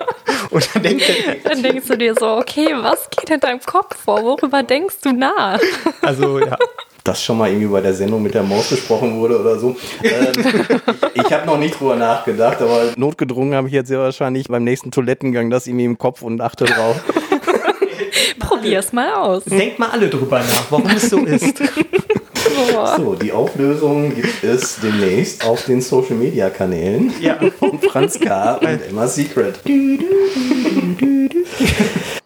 Speaker 1: Und dann denkt er,
Speaker 2: Dann denkst du dir so, okay, was geht in deinem Kopf vor? Worüber denkst du nach?
Speaker 1: also ja.
Speaker 3: Das schon mal irgendwie bei der Sendung mit der Maus besprochen wurde oder so. Ähm, ich habe noch nicht drüber nachgedacht, aber notgedrungen habe ich jetzt sehr wahrscheinlich beim nächsten Toilettengang das irgendwie im Kopf und achte drauf.
Speaker 2: Probier's mal aus.
Speaker 1: Denkt mal alle drüber nach, warum es so ist.
Speaker 3: So, die Auflösung gibt es demnächst auf den Social Media Kanälen
Speaker 1: Ja.
Speaker 3: von Franz K. und Emma Secret.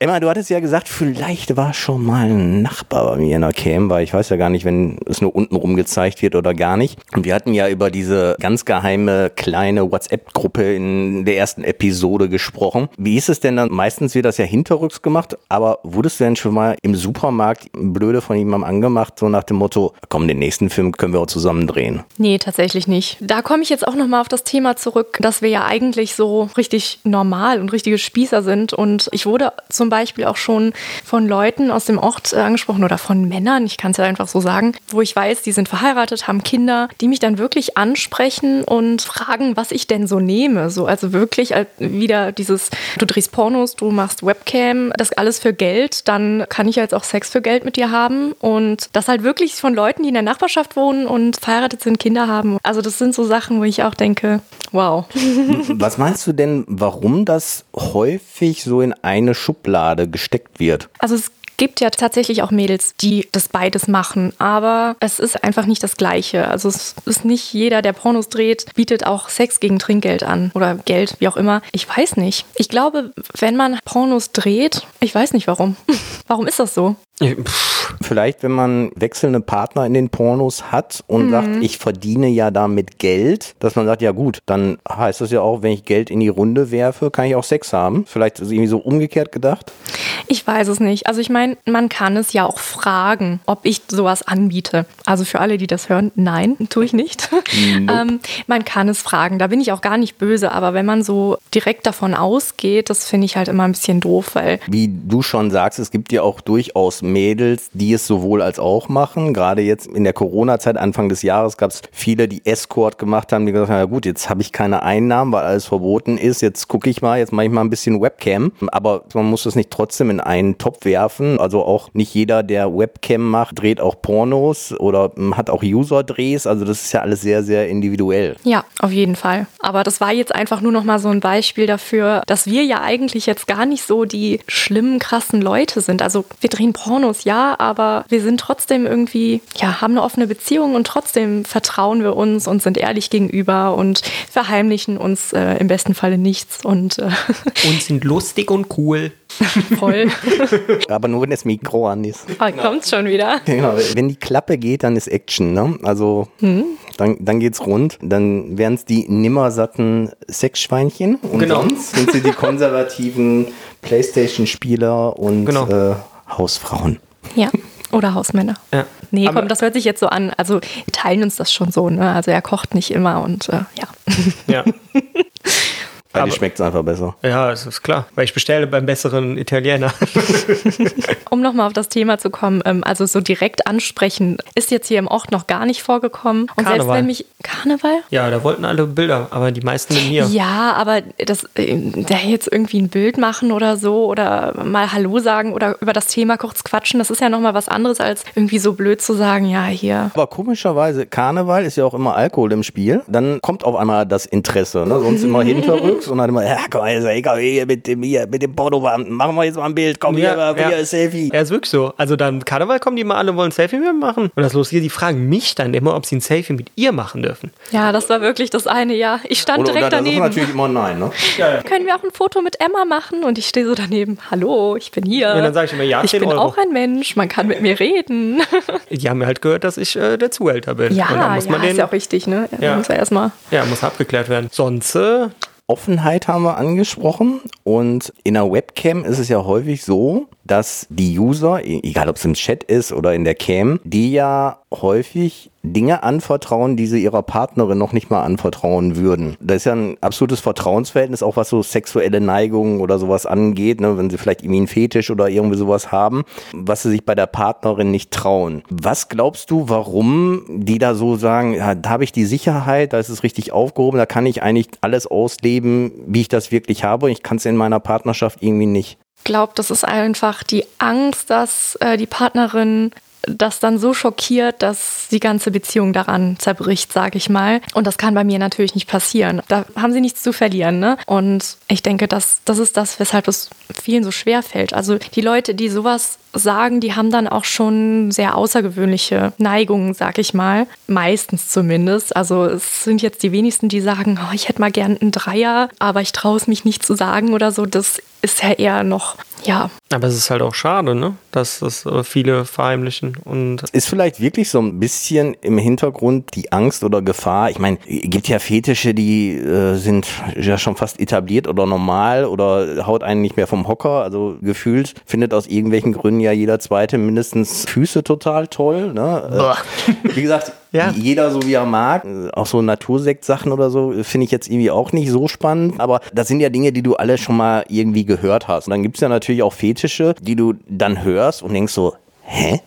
Speaker 3: Emma, du hattest ja gesagt, vielleicht war schon mal ein Nachbar bei mir in der Cam, weil ich weiß ja gar nicht, wenn es nur unten rum gezeigt wird oder gar nicht. Und wir hatten ja über diese ganz geheime kleine WhatsApp-Gruppe in der ersten Episode gesprochen. Wie ist es denn dann? Meistens wird das ja hinterrücks gemacht, aber wurdest du denn schon mal im Supermarkt blöde von jemandem angemacht, so nach dem Motto, komm, den nächsten Film können wir auch zusammen drehen?
Speaker 2: Nee, tatsächlich nicht. Da komme ich jetzt auch nochmal auf das Thema zurück, dass wir ja eigentlich so richtig normal und richtige Spießer sind. Und ich wurde zum Beispiel auch schon von Leuten aus dem Ort äh, angesprochen oder von Männern, ich kann es ja einfach so sagen, wo ich weiß, die sind verheiratet, haben Kinder, die mich dann wirklich ansprechen und fragen, was ich denn so nehme. So, also wirklich als wieder dieses, du drehst Pornos, du machst Webcam, das alles für Geld, dann kann ich jetzt auch Sex für Geld mit dir haben. Und das halt wirklich von Leuten, die in der Nachbarschaft wohnen und verheiratet sind, Kinder haben. Also das sind so Sachen, wo ich auch denke, wow.
Speaker 3: Was meinst du denn, warum das häufig so in eine Schublade gesteckt wird?
Speaker 2: Also es gibt ja tatsächlich auch Mädels, die das beides machen, aber es ist einfach nicht das Gleiche. Also es ist nicht jeder, der Pornos dreht, bietet auch Sex gegen Trinkgeld an oder Geld, wie auch immer. Ich weiß nicht. Ich glaube, wenn man Pornos dreht, ich weiß nicht warum. warum ist das so?
Speaker 3: Vielleicht, wenn man wechselnde Partner in den Pornos hat und mhm. sagt, ich verdiene ja damit Geld, dass man sagt, ja gut, dann heißt das ja auch, wenn ich Geld in die Runde werfe, kann ich auch Sex haben. Vielleicht ist es irgendwie so umgekehrt gedacht.
Speaker 2: Ich weiß es nicht. Also ich meine, man kann es ja auch fragen, ob ich sowas anbiete. Also für alle, die das hören, nein, tue ich nicht. Nope. ähm, man kann es fragen. Da bin ich auch gar nicht böse. Aber wenn man so direkt davon ausgeht, das finde ich halt immer ein bisschen doof, weil.
Speaker 3: Wie du schon sagst, es gibt ja auch durchaus Mädels, die es sowohl als auch machen. Gerade jetzt in der Corona-Zeit, Anfang des Jahres, gab es viele, die Escort gemacht haben, die gesagt haben, ja gut, jetzt habe ich keine Einnahmen, weil alles verboten ist. Jetzt gucke ich mal, jetzt mache ich mal ein bisschen Webcam. Aber man muss das nicht trotzdem in einen Topf werfen. Also auch nicht jeder, der Webcam macht, dreht auch Pornos oder hat auch User-Drehs. Also das ist ja alles sehr, sehr individuell.
Speaker 2: Ja, auf jeden Fall. Aber das war jetzt einfach nur noch mal so ein Beispiel dafür, dass wir ja eigentlich jetzt gar nicht so die schlimmen, krassen Leute sind. Also wir drehen Pornos, ja, aber wir sind trotzdem irgendwie, ja, haben eine offene Beziehung und trotzdem vertrauen wir uns und sind ehrlich gegenüber und verheimlichen uns äh, im besten Falle nichts und, äh
Speaker 1: und sind lustig und cool.
Speaker 2: Voll.
Speaker 3: Aber nur wenn das Mikro an ist.
Speaker 2: Ah, kommt's schon wieder.
Speaker 3: Genau. Wenn die Klappe geht, dann ist Action, ne? Also hm. dann, dann geht's rund. Dann wären es die nimmersatten Sexschweinchen. Und genau. sonst sind sie die konservativen Playstation-Spieler und genau. äh, Hausfrauen.
Speaker 2: Ja. Oder Hausmänner. Ja. Nee, komm, das hört sich jetzt so an. Also wir teilen uns das schon so, ne? Also er kocht nicht immer und äh, ja.
Speaker 3: Ja. Weil die schmeckt es einfach besser.
Speaker 1: Ja, das ist klar. Weil ich bestelle beim besseren Italiener.
Speaker 2: um nochmal auf das Thema zu kommen, ähm, also so direkt ansprechen, ist jetzt hier im Ort noch gar nicht vorgekommen. Und Karneval. selbst wenn mich. Karneval?
Speaker 1: Ja, da wollten alle Bilder, aber die meisten mit mir.
Speaker 2: Ja, aber das, äh, da jetzt irgendwie ein Bild machen oder so oder mal Hallo sagen oder über das Thema kurz quatschen, das ist ja nochmal was anderes, als irgendwie so blöd zu sagen, ja, hier.
Speaker 3: Aber komischerweise, Karneval ist ja auch immer Alkohol im Spiel. Dann kommt auf einmal das Interesse, ne? Sonst immer hinterrücks und dann immer, ja, komm, also, hier mit dem, hier, mit dem Pornobeamten, machen wir jetzt mal ein Bild, komm ja, hier, hier, ja. Selfie.
Speaker 1: Ja, ist wirklich so. Also dann Karneval kommen die mal alle, wollen ein Selfie mit mir machen. Und das los hier, die fragen mich dann immer, ob sie ein Selfie mit ihr machen dürfen.
Speaker 2: Ja, das war wirklich das eine, ja. Ich stand oder, direkt oder, daneben. Das ist
Speaker 3: natürlich immer nein, ne?
Speaker 2: Ja, ja. Können wir auch ein Foto mit Emma machen? Und ich stehe so daneben, hallo, ich bin hier.
Speaker 1: Und dann sage ich immer, ja,
Speaker 2: Ich bin Euro. auch ein Mensch, man kann mit mir reden.
Speaker 1: Die haben mir halt gehört, dass ich äh, der Zuhälter bin.
Speaker 2: Ja, muss ja, man den, ist ja auch richtig, ne?
Speaker 1: Ja,
Speaker 2: muss ja erstmal.
Speaker 1: Ja, muss abgeklärt werden. Sonst äh,
Speaker 3: Offenheit haben wir angesprochen. Und in der Webcam ist es ja häufig so, dass die User, e-, egal ob es im Chat ist oder in der Cam, die ja häufig Dinge anvertrauen, die sie ihrer Partnerin noch nicht mal anvertrauen würden. Das ist ja ein absolutes Vertrauensverhältnis, auch was so sexuelle Neigungen oder sowas angeht, ne, wenn sie vielleicht irgendwie einen Fetisch oder irgendwie sowas haben, was sie sich bei der Partnerin nicht trauen. Was glaubst du, warum die da so sagen, ja, da habe ich die Sicherheit, da ist es richtig aufgehoben, da kann ich eigentlich alles ausleben, wie ich das wirklich habe. Ich kann es in meiner Partnerschaft irgendwie nicht.
Speaker 2: Glaube, das ist einfach die Angst, dass äh, die Partnerin das dann so schockiert, dass die ganze Beziehung daran zerbricht, sage ich mal. Und das kann bei mir natürlich nicht passieren. Da haben sie nichts zu verlieren. Ne? Und ich denke, das, das ist das, weshalb es vielen so schwer fällt. Also die Leute, die sowas sagen, die haben dann auch schon sehr außergewöhnliche Neigungen, sag ich mal. Meistens zumindest. Also es sind jetzt die wenigsten, die sagen, oh, ich hätte mal gern einen Dreier, aber ich traue es mich nicht zu sagen oder so. Das ist ja eher noch, ja.
Speaker 1: Aber es ist halt auch schade, ne? dass das äh, viele verheimlichen. Und
Speaker 3: ist vielleicht wirklich so ein bisschen im Hintergrund die Angst oder Gefahr. Ich meine, gibt ja Fetische, die äh, sind ja schon fast etabliert oder normal oder haut einen nicht mehr vom Hocker. Also gefühlt findet aus irgendwelchen Gründen ja jeder Zweite mindestens Füße total toll. Ne? Äh, wie gesagt, ja. jeder so wie er mag. Auch so Natursekt-Sachen oder so finde ich jetzt irgendwie auch nicht so spannend. Aber das sind ja Dinge, die du alle schon mal irgendwie gehört hast. Und dann gibt es ja natürlich auch Fetische, die du dann hörst und denkst so, hä?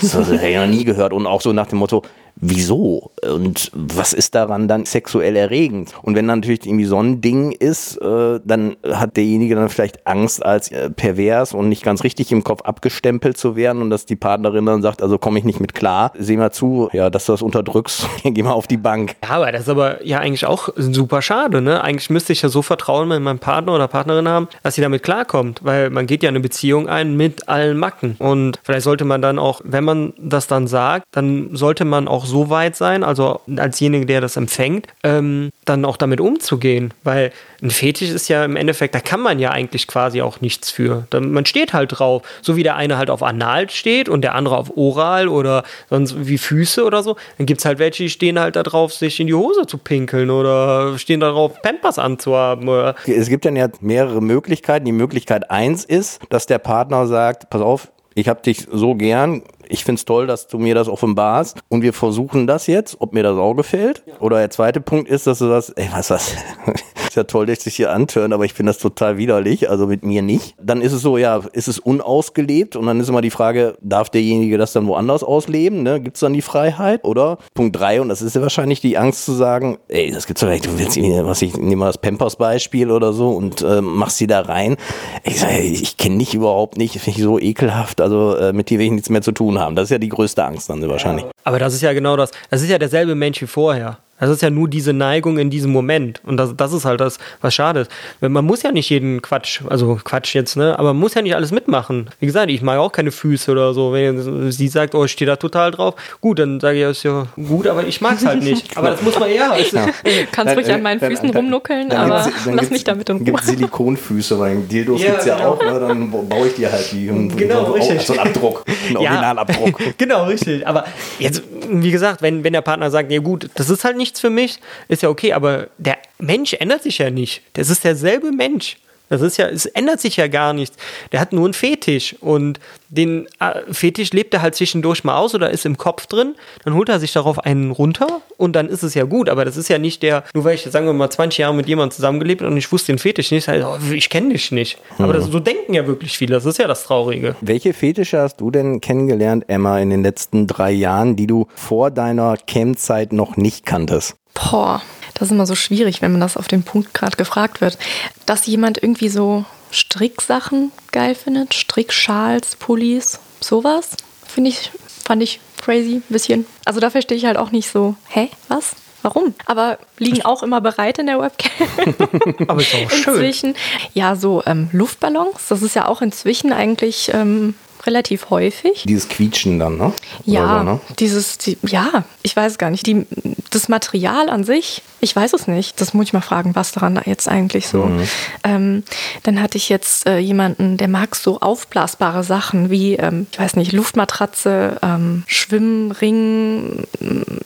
Speaker 3: Das habe ich noch nie gehört. Und auch so nach dem Motto, wieso? Und was ist daran dann sexuell erregend? Und wenn natürlich irgendwie so ein Ding ist, äh, dann hat derjenige dann vielleicht Angst, als äh, pervers und nicht ganz richtig im Kopf abgestempelt zu werden und dass die Partnerin dann sagt, also komme ich nicht mit klar, seh mal zu, ja, dass du das unterdrückst, geh mal auf die Bank.
Speaker 1: Ja, aber das ist aber ja eigentlich auch super schade, ne? Eigentlich müsste ich ja so Vertrauen mit meinem Partner oder Partnerin haben, dass sie damit klarkommt, weil man geht ja eine Beziehung ein mit allen Macken. Und vielleicht sollte man dann auch, wenn man das dann sagt, dann sollte man auch so weit sein, also alsjenige, der das empfängt, ähm, dann auch damit umzugehen. Weil ein Fetisch ist ja im Endeffekt, da kann man ja eigentlich quasi auch nichts für. Man steht halt drauf. So wie der eine halt auf Anal steht und der andere auf Oral oder sonst wie Füße oder so. Dann gibt es halt welche, die stehen halt da drauf, sich in die Hose zu pinkeln oder stehen darauf, Pampers anzuhaben. Oder
Speaker 3: es gibt dann ja mehrere Möglichkeiten. Die Möglichkeit eins ist, dass der Partner sagt, pass auf, ich habe dich so gern, ich find's toll, dass du mir das offenbarst und wir versuchen das jetzt, ob mir das auch gefällt. Oder der zweite Punkt ist, dass du sagst, ey, was ist das? ist ja toll, dass ich dich hier antören, aber ich finde das total widerlich, also mit mir nicht. Dann ist es so, ja, ist es unausgelebt und dann ist immer die Frage, darf derjenige das dann woanders ausleben? Ne? Gibt es dann die Freiheit? Oder Punkt drei, und das ist ja wahrscheinlich die Angst zu sagen, ey, das gibt's doch nicht, du willst, was ich nehme mal das Pampers-Beispiel oder so und äh, machst sie da rein. Ich sage, ich kenne dich überhaupt nicht, finde ich so ekelhaft, also äh, mit dir will ich nichts mehr zu tun haben. Das ist ja die größte Angst dann wahrscheinlich.
Speaker 1: Aber das ist ja genau das. Das ist ja derselbe Mensch wie vorher. Das ist ja nur diese Neigung in diesem Moment. Und das, das ist halt das, was schade ist. Man muss ja nicht jeden Quatsch, also Quatsch jetzt, ne? Aber man muss ja nicht alles mitmachen. Wie gesagt, ich mag auch keine Füße oder so. Wenn sie sagt, oh, ich stehe da total drauf, gut, dann sage ich, ja, ist ja gut, aber ich mag es halt nicht. Aber das muss man ja.
Speaker 2: ja. Kannst ruhig an meinen Füßen rumnuckeln, aber lass mich damit
Speaker 3: um. gibt Silikonfüße, weil Dildos ja, gibt es ja genau. auch, ne? dann baue ich dir halt die. Und,
Speaker 1: genau,
Speaker 3: so,
Speaker 1: richtig.
Speaker 3: So einen Abdruck, einen Originalabdruck.
Speaker 1: genau, richtig. Aber jetzt, wie gesagt, wenn, wenn der Partner sagt, ja gut, das ist halt nicht nichts für mich, ist ja okay, aber der Mensch ändert sich ja nicht. Das ist derselbe Mensch. Das ist ja, es ändert sich ja gar nichts. Der hat nur einen Fetisch und den äh, Fetisch lebt er halt zwischendurch mal aus oder ist im Kopf drin. Dann holt er sich darauf einen runter und dann ist es ja gut. Aber das ist ja nicht der, nur weil ich, sagen wir mal, 20 Jahre mit jemandem zusammengelebt und ich wusste den Fetisch nicht, halt, oh, ich kenne dich nicht. Aber das, so denken ja wirklich viele. Das ist ja das Traurige.
Speaker 3: Welche Fetische hast du denn kennengelernt, Emma, in den letzten drei Jahren, die du vor deiner Camp-Zeit noch nicht kanntest?
Speaker 2: Boah, das ist immer so schwierig, wenn man das auf den Punkt gerade gefragt wird. Dass jemand irgendwie so Stricksachen geil findet, Strickschals, Pullis, sowas, finde ich, fand ich crazy, ein bisschen. Also da verstehe ich halt auch nicht so, hä, was? Warum? Aber liegen auch immer bereit in der Webcam.
Speaker 1: Aber ist auch schön.
Speaker 2: Inzwischen, ja, so ähm, Luftballons, das ist ja auch inzwischen eigentlich ähm, relativ häufig.
Speaker 3: Dieses Quietschen dann, ne?
Speaker 2: Ja, so, ne? dieses, die, ja, ich weiß gar nicht. Die, das Material an sich, ich weiß es nicht. Das muss ich mal fragen, was daran jetzt eigentlich so. Mhm. Ähm, dann hatte ich jetzt äh, jemanden, der mag so aufblasbare Sachen wie, ähm, ich weiß nicht, Luftmatratze, ähm, Schwimmring,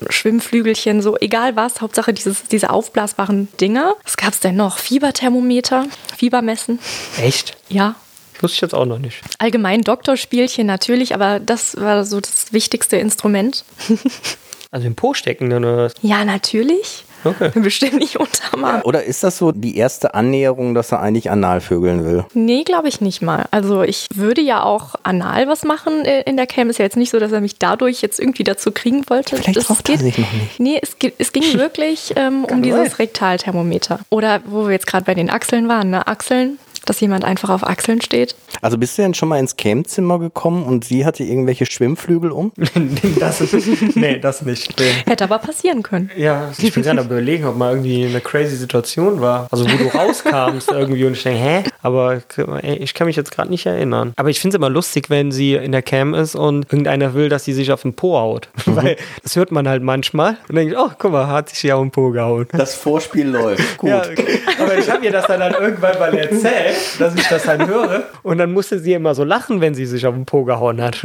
Speaker 2: Schwimmflügelchen, so egal was. Hauptsache dieses, diese aufblasbaren Dinger. Was gab es denn noch? Fieberthermometer, Fiebermessen.
Speaker 1: Echt?
Speaker 2: Ja.
Speaker 1: Wusste ich jetzt auch noch nicht.
Speaker 2: Allgemein Doktorspielchen natürlich, aber das war so das wichtigste Instrument.
Speaker 1: also im Po stecken dann oder was?
Speaker 2: Ja, natürlich. Okay. Bestimmt nicht unterm
Speaker 3: Oder ist das so die erste Annäherung, dass er eigentlich anal vögeln will?
Speaker 2: Nee, glaube ich nicht mal. Also ich würde ja auch anal was machen äh, in der Cam. Ist ja jetzt nicht so, dass er mich dadurch jetzt irgendwie dazu kriegen wollte.
Speaker 3: Vielleicht das geht, er sich noch nicht.
Speaker 2: Nee, es, es ging wirklich ähm, um dieses Rektalthermometer. Oder wo wir jetzt gerade bei den Achseln waren. Ne? Achseln dass jemand einfach auf Achseln steht.
Speaker 3: Also bist du denn schon mal ins Campzimmer gekommen und sie hatte irgendwelche Schwimmflügel um?
Speaker 1: das ist, nee, das nicht. Nee.
Speaker 2: Hätte aber passieren können.
Speaker 1: Ja, ich bin gerade überlegen, ob mal irgendwie eine crazy Situation war. Also wo du rauskamst irgendwie und ich denke, hä? Aber ich kann mich jetzt gerade nicht erinnern. Aber ich finde es immer lustig, wenn sie in der Cam ist und irgendeiner will, dass sie sich auf den Po haut. Mhm. Weil das hört man halt manchmal. Und denke ich, oh, guck mal, hat sich ja auf den Po gehauen.
Speaker 3: Das Vorspiel läuft. Gut. Ja,
Speaker 1: aber ich habe ihr das dann, dann irgendwann mal erzählt dass ich das halt höre. Und dann musste sie immer so lachen, wenn sie sich auf den Po gehauen hat.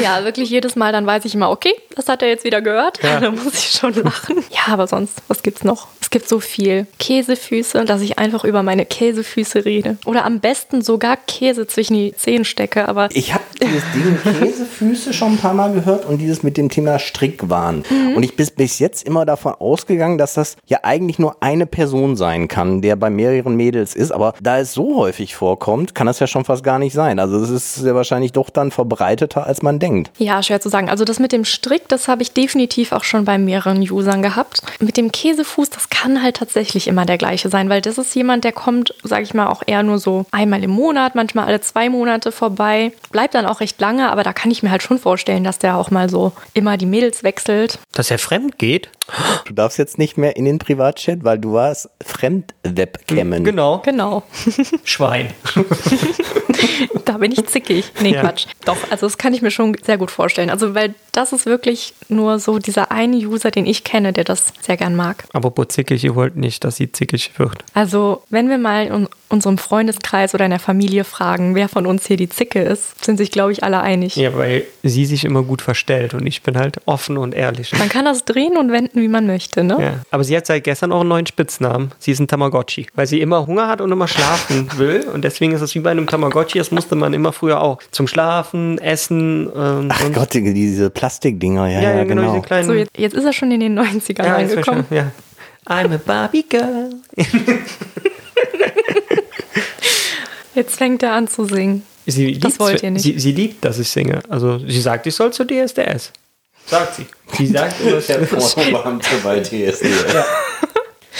Speaker 2: Ja, wirklich jedes Mal, dann weiß ich immer, okay, das hat er jetzt wieder gehört. Ja. Dann muss ich schon lachen. Ja, aber sonst, was gibt's noch? Es gibt so viel Käsefüße, dass ich einfach über meine Käsefüße rede. Oder am besten sogar Käse zwischen die Zehen stecke. Aber
Speaker 3: ich habe dieses Ding Käsefüße schon ein paar Mal gehört und dieses mit dem Thema Strickwahn.
Speaker 2: Mhm.
Speaker 3: Und ich bin bis jetzt immer davon ausgegangen, dass das ja eigentlich nur eine Person sein kann, der bei mehreren Mädels ist. Aber da es so häufig vorkommt, kann das ja schon fast gar nicht sein. Also es ist ja wahrscheinlich doch dann verbreiteter, als man denkt.
Speaker 2: Ja, schwer zu sagen. Also das mit dem Strick, das habe ich definitiv auch schon bei mehreren Usern gehabt. Mit dem Käsefuß, das kann halt tatsächlich immer der gleiche sein, weil das ist jemand, der kommt, sage ich mal, auch eher nur so einmal im Monat, manchmal alle zwei Monate vorbei. Bleibt dann auch recht lange, aber da kann ich mir halt schon vorstellen, dass der auch mal so immer die Mädels wechselt.
Speaker 1: Dass er fremd geht?
Speaker 3: Du darfst jetzt nicht mehr in den Privatchat, weil du warst Fremdwebcammen.
Speaker 1: Genau.
Speaker 2: Genau.
Speaker 1: Schwein.
Speaker 2: da bin ich zickig. Nee,
Speaker 1: Ja.
Speaker 2: Quatsch. Doch, also das kann ich mir schon sehr gut vorstellen. Also, weil das ist wirklich nur so dieser eine User, den ich kenne, der das sehr gern mag.
Speaker 1: Aber zickig, ihr wollt nicht, dass sie zickig wird.
Speaker 2: Also, wenn wir mal in unserem Freundeskreis oder in der Familie fragen, wer von uns hier die Zicke ist, sind sich, glaube ich, alle einig.
Speaker 1: Ja, weil sie sich immer gut verstellt und ich bin halt offen und ehrlich.
Speaker 2: Man kann das drehen und wenden, wie man möchte, ne?
Speaker 1: Ja. Aber sie hat seit gestern auch einen neuen Spitznamen. Sie ist ein Tamagotchi. Weil sie immer Hunger hat und immer schlafen will. Und deswegen ist es wie bei einem Tamagotchi. Das musste man immer früher auch. Zum Schlafen, Essen. Ähm,
Speaker 3: Ach
Speaker 1: und
Speaker 3: Gott, die- diese Plastikdinger, ja, ja, genau.
Speaker 1: diese kleinen.
Speaker 2: So, jetzt, jetzt ist er schon in den 90ern
Speaker 1: ja,
Speaker 2: angekommen.
Speaker 1: schon- ja. I'm a Barbie Girl.
Speaker 2: Jetzt fängt er an zu singen.
Speaker 1: Sie
Speaker 2: Das wollt ihr nicht.
Speaker 1: Sie, sie liebt, dass ich singe. Also sie sagt, ich soll zu DSDS. Sagt sie. Sie sagt immer,
Speaker 3: Pornobeamte bei TSD.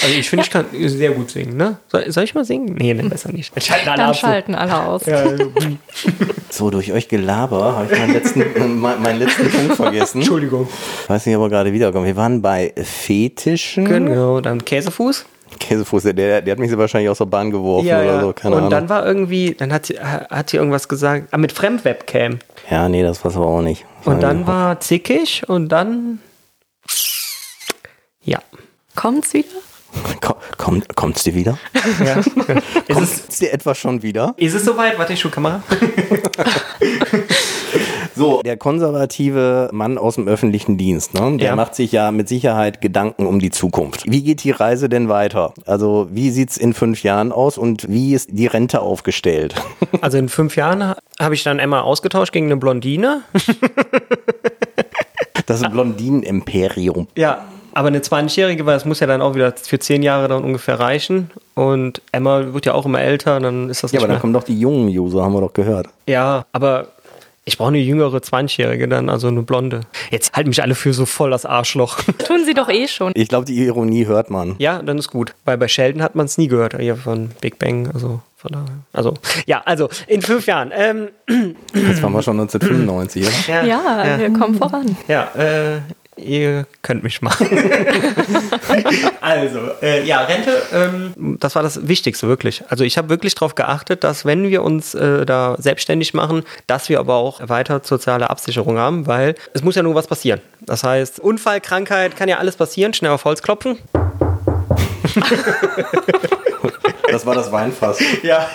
Speaker 1: Also ich finde, ich kann sehr gut singen, ne? Soll, soll ich mal singen? Nee, ne, besser nicht. Dann schalten alle
Speaker 2: Dann
Speaker 1: ab,
Speaker 2: schalten alle aus.
Speaker 1: Ja,
Speaker 3: So, durch euch Gelaber habe ich meinen letzten, mein- meinen letzten Punkt vergessen.
Speaker 1: Entschuldigung.
Speaker 3: Weiß nicht, ob er gerade wiederkommt. Wir waren bei Fetischen.
Speaker 1: Genau, dann Käsefuß.
Speaker 3: Käsefuß, der, der hat mich so wahrscheinlich aus der Bahn geworfen oder so, keine
Speaker 1: Und
Speaker 3: Ahnung.
Speaker 1: dann war irgendwie, dann hat sie, hat sie irgendwas gesagt, ah, mit Fremdwebcam.
Speaker 3: ja, nee, das war's aber auch nicht.
Speaker 1: Und dann war zickig und dann, ja.
Speaker 2: Kommt's wieder?
Speaker 3: Komm, kommt, kommt's dir wieder?
Speaker 1: ja. ist, es,
Speaker 3: dir etwa schon wieder?
Speaker 1: ist es soweit? Warte, ich schon Kamera.
Speaker 3: So, der konservative Mann aus dem öffentlichen Dienst, ne? der
Speaker 1: Ja.
Speaker 3: macht sich ja mit Sicherheit Gedanken um die Zukunft. Wie geht die Reise denn weiter? Also, wie sieht's in fünf Jahren aus und wie ist die Rente aufgestellt?
Speaker 1: Also in fünf Jahren ha- habe ich dann Emma ausgetauscht gegen eine Blondine.
Speaker 3: Das Blondinen-Imperium.
Speaker 1: Ja, aber eine 20-Jährige, weil das muss ja dann auch wieder für zehn Jahre dann ungefähr reichen. Und Emma wird ja auch immer älter, dann ist das
Speaker 3: Ja,
Speaker 1: nicht
Speaker 3: aber dann
Speaker 1: mehr.
Speaker 3: kommen doch die jungen User, haben wir doch gehört.
Speaker 1: Ja, aber ich brauche eine jüngere 20-Jährige dann, also eine Blonde. Jetzt halten mich alle für so voll das Arschloch.
Speaker 2: Tun sie doch eh schon.
Speaker 3: Ich glaube, die Ironie hört man.
Speaker 1: ja, dann ist gut. Weil bei Sheldon hat man es nie gehört, hier von Big Bang, also von daher. Also, ja, also in fünf Jahren. Ähm,
Speaker 3: Jetzt waren wir schon 1995, oder?
Speaker 2: Ja,
Speaker 1: ja.
Speaker 2: wir kommen voran.
Speaker 1: Ja, äh, ihr könnt mich machen. also, äh, ja, Rente, ähm, das war das Wichtigste wirklich. Also ich habe wirklich darauf geachtet, dass wenn wir uns äh, da selbstständig machen, dass wir aber auch weiter soziale Absicherung haben, weil es muss ja nur was passieren. Das heißt, Unfall, Krankheit, kann ja alles passieren, schnell auf Holz klopfen.
Speaker 3: Das war das Weinfass.
Speaker 1: Ja,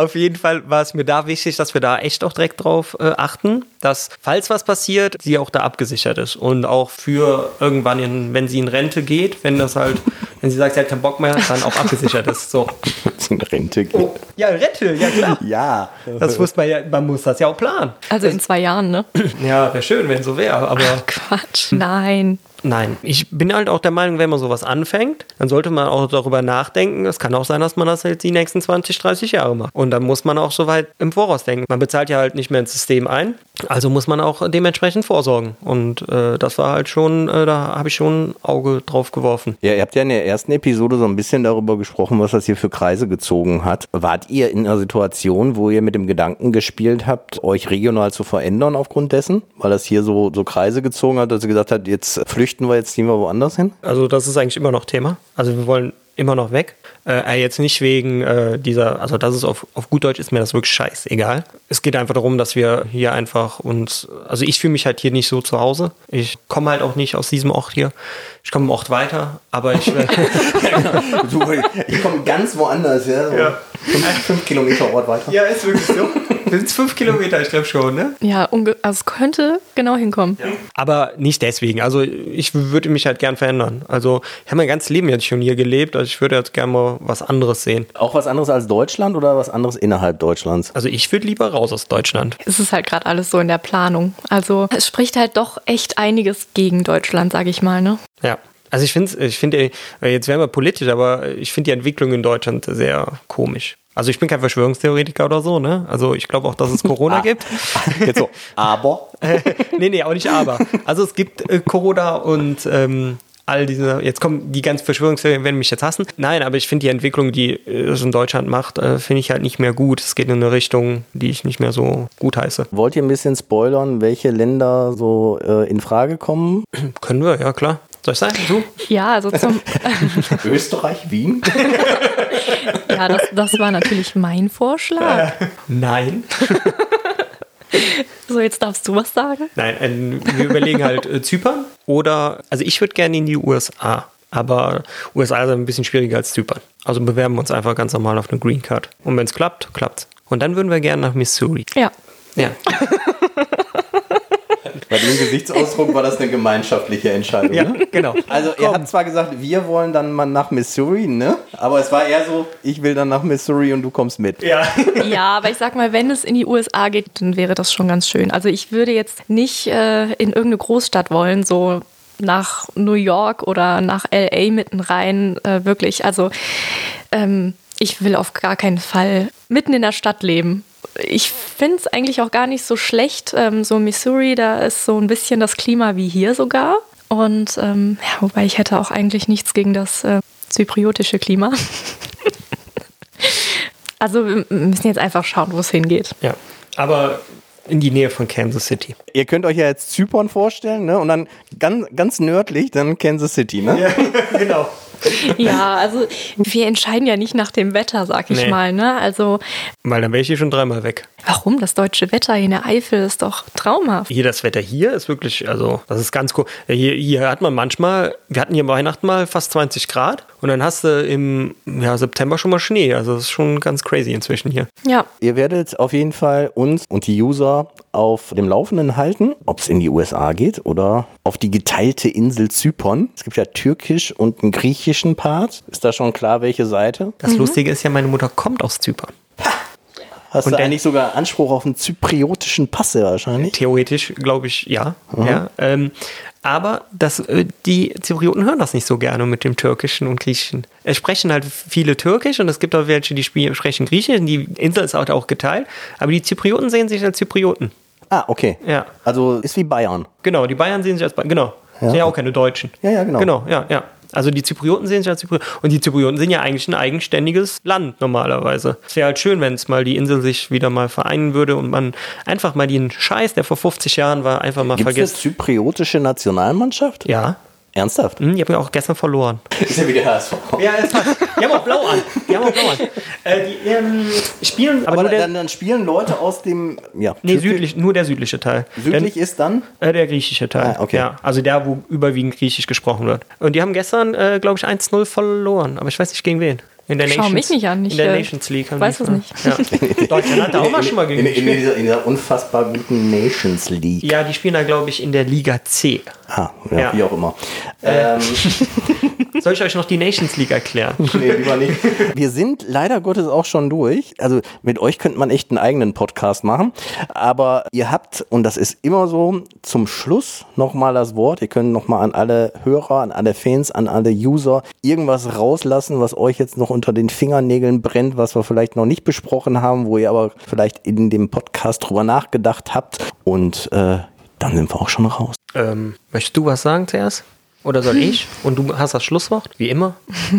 Speaker 1: auf jeden Fall war es mir da wichtig, dass wir da echt auch direkt drauf äh, achten, dass falls was passiert, sie auch da abgesichert ist. Und auch für irgendwann, in, wenn sie in Rente geht, wenn das halt, wenn sie sagt, sie hat keinen Bock mehr, dann auch abgesichert ist. So.
Speaker 3: In Rente geht.
Speaker 1: Ja, Rente, ja klar.
Speaker 3: Ja.
Speaker 1: Das muss man ja, man muss das ja auch planen.
Speaker 2: Also in zwei Jahren, ne?
Speaker 1: Ja, wäre schön, wenn so wäre, aber
Speaker 2: Quatsch. Nein.
Speaker 1: Nein, ich bin halt auch der Meinung, wenn man sowas anfängt, dann sollte man auch darüber nachdenken. Es kann auch sein, dass man das halt die nächsten 20, 30 Jahre macht. Und dann muss man auch so weit im Voraus denken. Man bezahlt ja halt nicht mehr ins System ein, also muss man auch dementsprechend vorsorgen. Und äh, das war halt schon, äh, da habe ich schon ein Auge drauf geworfen.
Speaker 3: Ja, ihr habt ja in der ersten Episode so ein bisschen darüber gesprochen, was das hier für Kreise gezogen hat. Wart ihr in einer Situation, wo ihr mit dem Gedanken gespielt habt, euch regional zu verändern aufgrund dessen? Weil das hier so, so Kreise gezogen hat, dass ihr gesagt habt, jetzt flüchten wir, jetzt ziehen wir woanders hin?
Speaker 1: Also das ist eigentlich immer noch Thema. Also wir wollen immer noch weg. Äh, jetzt nicht wegen äh, dieser, also das ist auf, auf gut Deutsch ist mir das wirklich scheißegal. Es geht einfach darum, dass wir hier einfach uns, also ich fühle mich halt hier nicht so zu Hause. Ich komme halt auch nicht aus diesem Ort hier. Ich komme im Ort weiter, aber ich,
Speaker 3: Du, ich komme ganz woanders, ja. So.
Speaker 1: Ja.
Speaker 3: Fünf Kilometer Ort weiter.
Speaker 1: Ja, ist wirklich so. Das sind fünf Kilometer, ich glaube schon, ne?
Speaker 2: Ja, unge also es könnte genau hinkommen.
Speaker 1: Aber nicht deswegen. Also ich würde mich halt gern verändern. Also ich habe mein ganzes Leben jetzt schon hier gelebt. Also ich würde jetzt gerne mal was anderes sehen.
Speaker 3: Auch was anderes als Deutschland oder was anderes innerhalb Deutschlands?
Speaker 1: Also ich würde lieber raus aus Deutschland.
Speaker 2: Es ist halt gerade alles so in der Planung. Also es spricht halt doch echt einiges gegen Deutschland, sage ich mal, ne?
Speaker 1: Ja. Also ich finde, ich finde, jetzt werden wir politisch, aber ich finde die Entwicklung in Deutschland sehr komisch. Also ich bin kein Verschwörungstheoretiker oder so, ne? Also ich glaube auch, dass es Corona
Speaker 3: Ah.
Speaker 1: gibt.
Speaker 3: Jetzt so, aber
Speaker 1: nee, nee, auch nicht aber. Also es gibt äh, Corona und ähm, all diese, jetzt kommen die ganzen Verschwörungstheorien, werden mich jetzt hassen. Nein, aber ich finde die Entwicklung, die äh, es in Deutschland macht, äh, finde ich halt nicht mehr gut. Es geht in eine Richtung, die ich nicht mehr so gut heiße.
Speaker 3: wollt ihr ein bisschen spoilern, welche Länder so äh, in Frage kommen?
Speaker 1: Können wir, ja klar. Soll ich sagen? Du?
Speaker 2: Ja, also zum,
Speaker 3: Österreich, Wien?
Speaker 2: ja, das, das war natürlich mein Vorschlag.
Speaker 1: Nein.
Speaker 2: So, jetzt darfst du was sagen.
Speaker 1: Nein, ein, wir überlegen halt äh, Zypern oder, also ich würde gerne in die USA. Aber USA ist ein bisschen schwieriger als Zypern. Also bewerben wir uns einfach ganz normal auf eine Green Card. Und wenn es klappt, klappt's. Und dann würden wir gerne nach Missouri.
Speaker 2: Ja.
Speaker 1: Ja.
Speaker 3: Dem Gesichtsausdruck war das eine gemeinschaftliche Entscheidung.
Speaker 1: Ja,
Speaker 3: Ne?
Speaker 1: genau.
Speaker 3: Also ihr habt zwar gesagt, wir wollen dann mal nach Missouri, ne? Aber es war eher so, ich will dann nach Missouri und du kommst mit.
Speaker 1: Ja.
Speaker 2: Ja, aber ich sag mal, wenn es in die USA geht, dann wäre das schon ganz schön. Also ich würde jetzt nicht äh, in irgendeine Großstadt wollen, so nach New York oder nach LA mitten rein, äh, wirklich. Also ähm, ich will auf gar keinen Fall mitten in der Stadt leben. Ich finde es eigentlich auch gar nicht so schlecht. Ähm, so Missouri, da ist so ein bisschen das Klima wie hier sogar. Und ähm, ja, wobei ich hätte auch eigentlich nichts gegen das äh, zypriotische Klima. Also wir müssen jetzt einfach schauen, wo es hingeht.
Speaker 1: Ja. Aber in die Nähe von Kansas City.
Speaker 3: Ihr könnt euch ja jetzt Zypern vorstellen, ne? Und dann ganz, ganz nördlich dann Kansas City, ne?
Speaker 1: genau.
Speaker 2: Ja, also wir entscheiden ja nicht nach dem Wetter, sag ich
Speaker 1: Nee.
Speaker 2: mal. Ne? Also
Speaker 1: Weil dann wäre ich hier schon dreimal weg.
Speaker 2: warum? Das deutsche Wetter hier in der Eifel ist doch traumhaft.
Speaker 1: Hier das Wetter hier ist wirklich, also das ist ganz cool. Hier, hier hat man manchmal, wir hatten hier Weihnachten mal fast 20 Grad und dann hast du im ja, September schon mal Schnee. Also das ist schon ganz crazy inzwischen hier.
Speaker 2: Ja,
Speaker 3: Ihr werdet auf jeden Fall uns und die User auf dem Laufenden halten, ob es in die USA geht oder auf die geteilte Insel Zypern. Es gibt ja türkisch und einen griechischen Part. Ist da schon klar, welche Seite?
Speaker 1: Das Lustige ist ja, meine Mutter kommt aus Zypern.
Speaker 3: Hast
Speaker 1: Und
Speaker 3: du eigentlich sogar Anspruch auf einen zypriotischen Pass wahrscheinlich?
Speaker 1: Theoretisch glaube ich ja. ja ähm, aber das, äh, die Zyprioten hören das nicht so gerne mit dem Türkischen und Griechischen. Es sprechen halt viele Türkisch und es gibt auch welche, die sprechen Griechisch. Die Insel ist auch geteilt. Aber die Zyprioten sehen sich als Zyprioten.
Speaker 3: Ah, okay.
Speaker 1: Ja.
Speaker 3: Also ist wie Bayern.
Speaker 1: Genau, die Bayern sehen sich als Bayern. Genau. Sind ja auch keine Deutschen.
Speaker 3: Ja, ja, genau.
Speaker 1: Genau, ja, ja. Also die Zyprioten sehen sich als Zyprioten. Und die Zyprioten sind ja eigentlich ein eigenständiges Land normalerweise. Es wäre halt schön, wenn es mal die Insel sich wieder mal vereinen würde und man einfach mal den Scheiß, der vor 50 Jahren war, einfach mal
Speaker 3: Gibt es eine
Speaker 1: vergisst.
Speaker 3: zypriotische Nationalmannschaft?
Speaker 1: Ja.
Speaker 3: Ernsthaft?
Speaker 1: Hm, die haben ja auch gestern verloren.
Speaker 3: Ist ja wieder HSV.
Speaker 1: Ja, es hat, die haben auch blau an. Die haben auch blau an. Äh, die ähm, spielen, aber,
Speaker 3: Aber
Speaker 1: nur der,
Speaker 3: dann, dann spielen Leute aus dem. Ja,
Speaker 1: nee, südlich, nur der südliche Teil.
Speaker 3: Südlich ist dann.
Speaker 1: Äh, der griechische Teil.
Speaker 3: Ah, okay.
Speaker 1: Ja, also der, wo überwiegend griechisch gesprochen wird. Und die haben gestern, äh, glaube ich, 1-0 verloren. Aber ich weiß nicht gegen wen. In der
Speaker 2: Schau mich nicht an,
Speaker 1: In
Speaker 2: ich,
Speaker 1: der
Speaker 2: äh,
Speaker 1: Nations League. haben
Speaker 2: weiß es
Speaker 1: ver- Ja. Deutschland hat da auch mal schon mal gegen
Speaker 3: in, in, in, dieser, in dieser unfassbar guten Nations League.
Speaker 1: Ja, die spielen da, glaube ich, in der Liga C.
Speaker 3: Ah, ja,
Speaker 1: Ja.
Speaker 3: wie auch immer. Ähm,
Speaker 1: Soll ich euch noch die Nations League erklären?
Speaker 3: nee, lieber nicht. Wir sind leider Gottes auch schon durch. Also mit euch könnte man echt einen eigenen Podcast machen. Aber ihr habt, und das ist immer so, zum Schluss nochmal das Wort. Ihr könnt nochmal an alle Hörer, an alle Fans, an alle User irgendwas rauslassen, was euch jetzt noch unter den Fingernägeln brennt, was wir vielleicht noch nicht besprochen haben, wo ihr aber vielleicht in dem Podcast drüber nachgedacht habt. Und äh, dann sind wir auch schon raus.
Speaker 1: ähm, möchtest du was sagen zuerst? Oder soll ich? Und du hast das Schlusswort, wie immer.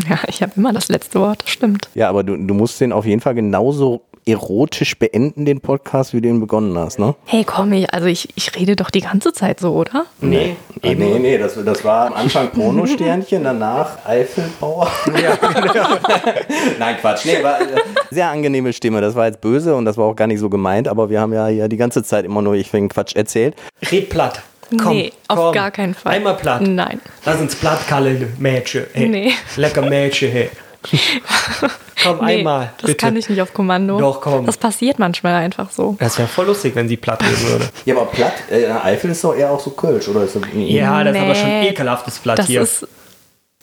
Speaker 2: ja, ich habe immer das letzte Wort, das stimmt.
Speaker 3: Ja, aber du, du musst den auf jeden Fall genauso erotisch beenden, den Podcast, wie du ihn begonnen hast, ne?
Speaker 2: Hey, komm, ich, also ich, ich rede doch die ganze Zeit so, oder?
Speaker 1: Nee,
Speaker 3: Ah, nee, nee, das, das war am Anfang Pornosternchen, danach Eifelbauer. Nein, Quatsch. Nee, war äh, sehr angenehme Stimme. Das war jetzt böse und das war auch gar nicht so gemeint, aber wir haben ja hier die ganze Zeit immer nur ich wegen Quatsch erzählt.
Speaker 1: Red platt. Komm,
Speaker 2: nee, auf
Speaker 1: komm.
Speaker 2: gar keinen Fall.
Speaker 1: Einmal platt.
Speaker 2: Nein.
Speaker 1: Lass uns platt kallen, Mädchen. Hey.
Speaker 2: Nee.
Speaker 1: Lecker Mädchen, hey. Komm,
Speaker 2: Nee,
Speaker 1: einmal.
Speaker 2: das
Speaker 1: bitte.
Speaker 2: kann ich nicht auf Kommando.
Speaker 1: Doch, komm.
Speaker 2: Das passiert manchmal einfach so.
Speaker 1: Das wäre voll lustig, wenn sie platt reden würde.
Speaker 3: Ja, aber platt, äh, Eifel ist doch eher auch so Kölsch, oder? Ist das,
Speaker 1: Ja, das ist aber schon
Speaker 2: Nee.
Speaker 1: ekelhaftes Platt
Speaker 2: Das
Speaker 1: hier.
Speaker 2: ist.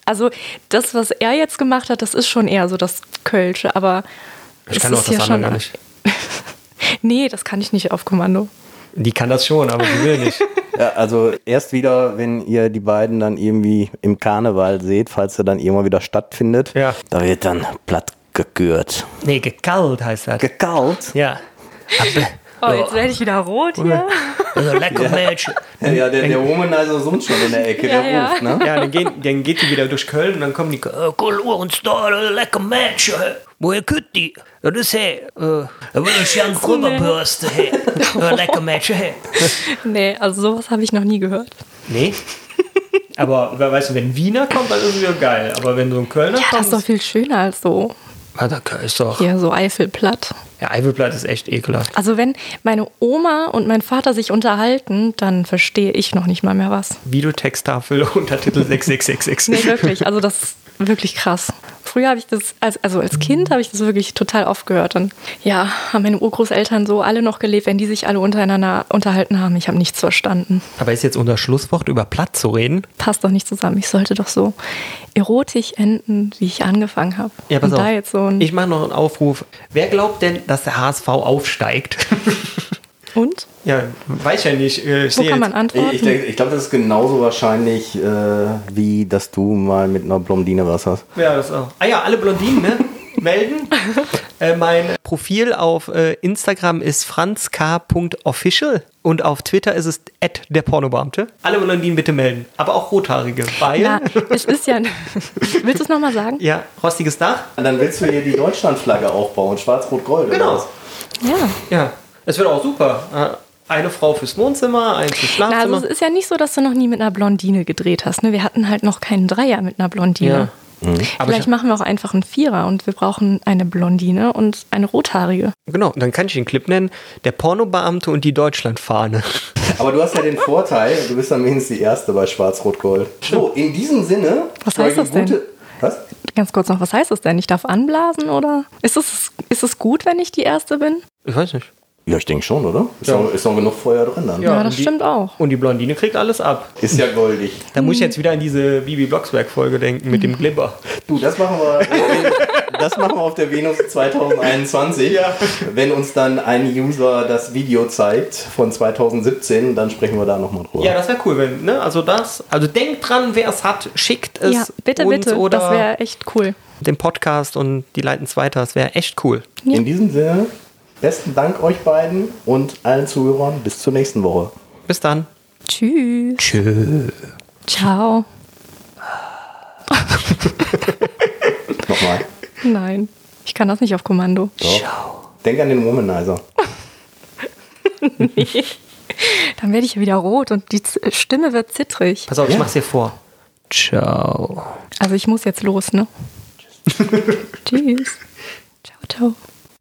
Speaker 2: Also, das, was er jetzt gemacht hat, das ist schon eher so das Kölsche, aber.
Speaker 1: ich
Speaker 2: es
Speaker 1: kann auch
Speaker 2: ist
Speaker 1: das
Speaker 2: ja
Speaker 1: andere
Speaker 2: schon-
Speaker 1: gar nicht.
Speaker 2: Nee, das kann ich nicht auf Kommando.
Speaker 1: Die kann das schon, aber sie will nicht.
Speaker 3: Ja, also erst wieder, wenn ihr die beiden dann irgendwie im Karneval seht, falls er dann irgendwann wieder stattfindet,
Speaker 1: Ja.
Speaker 3: da wird dann platt gegürt.
Speaker 1: Nee, gekalt heißt das.
Speaker 3: Gekalt?
Speaker 1: Ja.
Speaker 2: Oh, jetzt werde ich wieder rot hier.
Speaker 1: Also lecker Mädchen.
Speaker 3: Ja, ja der, der Womanizer summt schon in der Ecke,
Speaker 2: Ja,
Speaker 3: der
Speaker 2: ja.
Speaker 3: ruft, ne?
Speaker 1: Ja, dann, gehen, dann geht die wieder durch Köln und dann kommen die. Äh, Cool, uns da, äh, lecker Mädchen. hä? Woher könnt die? Ja, das hey. Äh, da will ich ja einen Rüberbürste, hey. Äh, lecker Mädchen, hey.
Speaker 2: Nee, also sowas habe ich noch nie gehört.
Speaker 1: Nee. Aber we- weißt du, wenn Wiener kommt, dann ist es wieder geil. Aber wenn so ein Kölner
Speaker 2: Ja, das
Speaker 1: kommt.
Speaker 2: ist doch viel schöner als so
Speaker 1: Ah, da ist doch.
Speaker 2: hier so Eifelplatt.
Speaker 1: Ja, Eifelblatt ist echt ekelhaft.
Speaker 2: Also wenn meine Oma und mein Vater sich unterhalten, dann verstehe ich noch nicht mal mehr was.
Speaker 1: Videotexttafel, Untertitel 6666.
Speaker 2: Nee, wirklich. Also das ist wirklich krass. Früher habe ich das, als, also als Kind habe ich das wirklich total oft gehört. Und ja, haben meine Urgroßeltern so alle noch gelebt, wenn die sich alle untereinander unterhalten haben. Ich habe nichts verstanden.
Speaker 1: Aber ist jetzt unser Schlusswort über Platt zu reden?
Speaker 2: Passt doch nicht zusammen. Ich sollte doch so erotisch enden, wie ich angefangen habe.
Speaker 1: Ja, pass
Speaker 2: Und
Speaker 1: auf.
Speaker 2: da jetzt so ein
Speaker 1: ich mache noch einen Aufruf. Wer glaubt denn, dass der HSV aufsteigt?
Speaker 2: Und?
Speaker 1: ja, weiß ja nicht. Äh, Ich
Speaker 2: Wo kann
Speaker 1: jetzt-
Speaker 2: man antworten?
Speaker 3: Ich, ich, ich glaube, das ist genauso wahrscheinlich, äh, wie dass du mal mit einer Blondine was hast.
Speaker 1: Ja, das auch. Ah ja, alle Blondinen, ne? Melden. äh, mein Profil auf äh, Instagram ist franzk.official und auf Twitter ist es der Pornobeamte. Alle Blondinen bitte melden. Aber auch Rothaarige, weil.
Speaker 2: Na, es ist ja. Willst du es nochmal sagen?
Speaker 1: ja, rostiges Dach.
Speaker 3: Und dann willst du hier die Deutschlandflagge aufbauen, schwarz-rot-gold. oder
Speaker 1: Genau.
Speaker 3: was?
Speaker 2: Ja.
Speaker 1: Ja, es wird auch super. Eine Frau fürs Wohnzimmer, eins fürs
Speaker 2: Na,
Speaker 1: Schlafzimmer.
Speaker 2: also es ist ja nicht so, dass du noch nie mit einer Blondine gedreht hast. Ne? Wir hatten halt noch keinen Dreier mit einer Blondine.
Speaker 1: Ja. Aber
Speaker 2: Vielleicht
Speaker 1: ich,
Speaker 2: machen wir auch einfach einen Vierer und wir brauchen eine Blondine und eine Rothaarige.
Speaker 1: genau, dann kann ich den Clip nennen: Der Pornobeamte und die Deutschlandfahne.
Speaker 3: Aber du hast ja den Vorteil, du bist dann wenigstens die Erste bei Schwarz-Rot-Gold. So, in diesem Sinne.
Speaker 2: Was heißt das denn?
Speaker 3: Was?
Speaker 2: Ganz kurz noch, was heißt das denn? Ich darf anblasen oder? Ist es, ist es gut, wenn ich die Erste bin?
Speaker 1: Ich weiß nicht.
Speaker 3: Ja, ich denke schon, oder? Ist,
Speaker 1: Ja.
Speaker 3: noch, ist noch genug Feuer drin dann.
Speaker 2: Ja,
Speaker 1: und
Speaker 2: das
Speaker 1: die-
Speaker 2: stimmt auch.
Speaker 1: Und die Blondine kriegt alles ab.
Speaker 3: Ist ja goldig.
Speaker 1: Da muss ich jetzt wieder an diese Bibi Blocksberg-Folge denken mit dem Glibber.
Speaker 3: Du, das machen wir, das machen wir auf der Venus 2021. Wenn uns dann ein User das Video zeigt von 2017, dann sprechen wir da nochmal drüber.
Speaker 1: Ja, das wäre cool, wenn, ne? Also das, also denkt dran, wer es hat, schickt es
Speaker 2: Ja, bitte,
Speaker 1: uns
Speaker 2: bitte.
Speaker 1: oder
Speaker 2: Das wäre echt cool.
Speaker 1: dem Podcast und die leiten es weiter. Das wäre echt cool.
Speaker 3: In diesem Sinne, besten Dank euch beiden und allen Zuhörern. Bis zur nächsten Woche.
Speaker 1: Bis dann.
Speaker 2: Tschüss.
Speaker 1: Tschö.
Speaker 2: Ciao.
Speaker 3: Nochmal.
Speaker 2: Nein, ich kann das nicht auf Kommando.
Speaker 3: Doch. Denk an den Womanizer.
Speaker 2: Dann werde ich wieder rot und die Z Stimme wird zittrig.
Speaker 1: Pass auf, ich
Speaker 3: Ja.
Speaker 1: mach's dir vor. Ciao.
Speaker 2: Also ich muss jetzt los, ne? Tschüss. Ciao, ciao.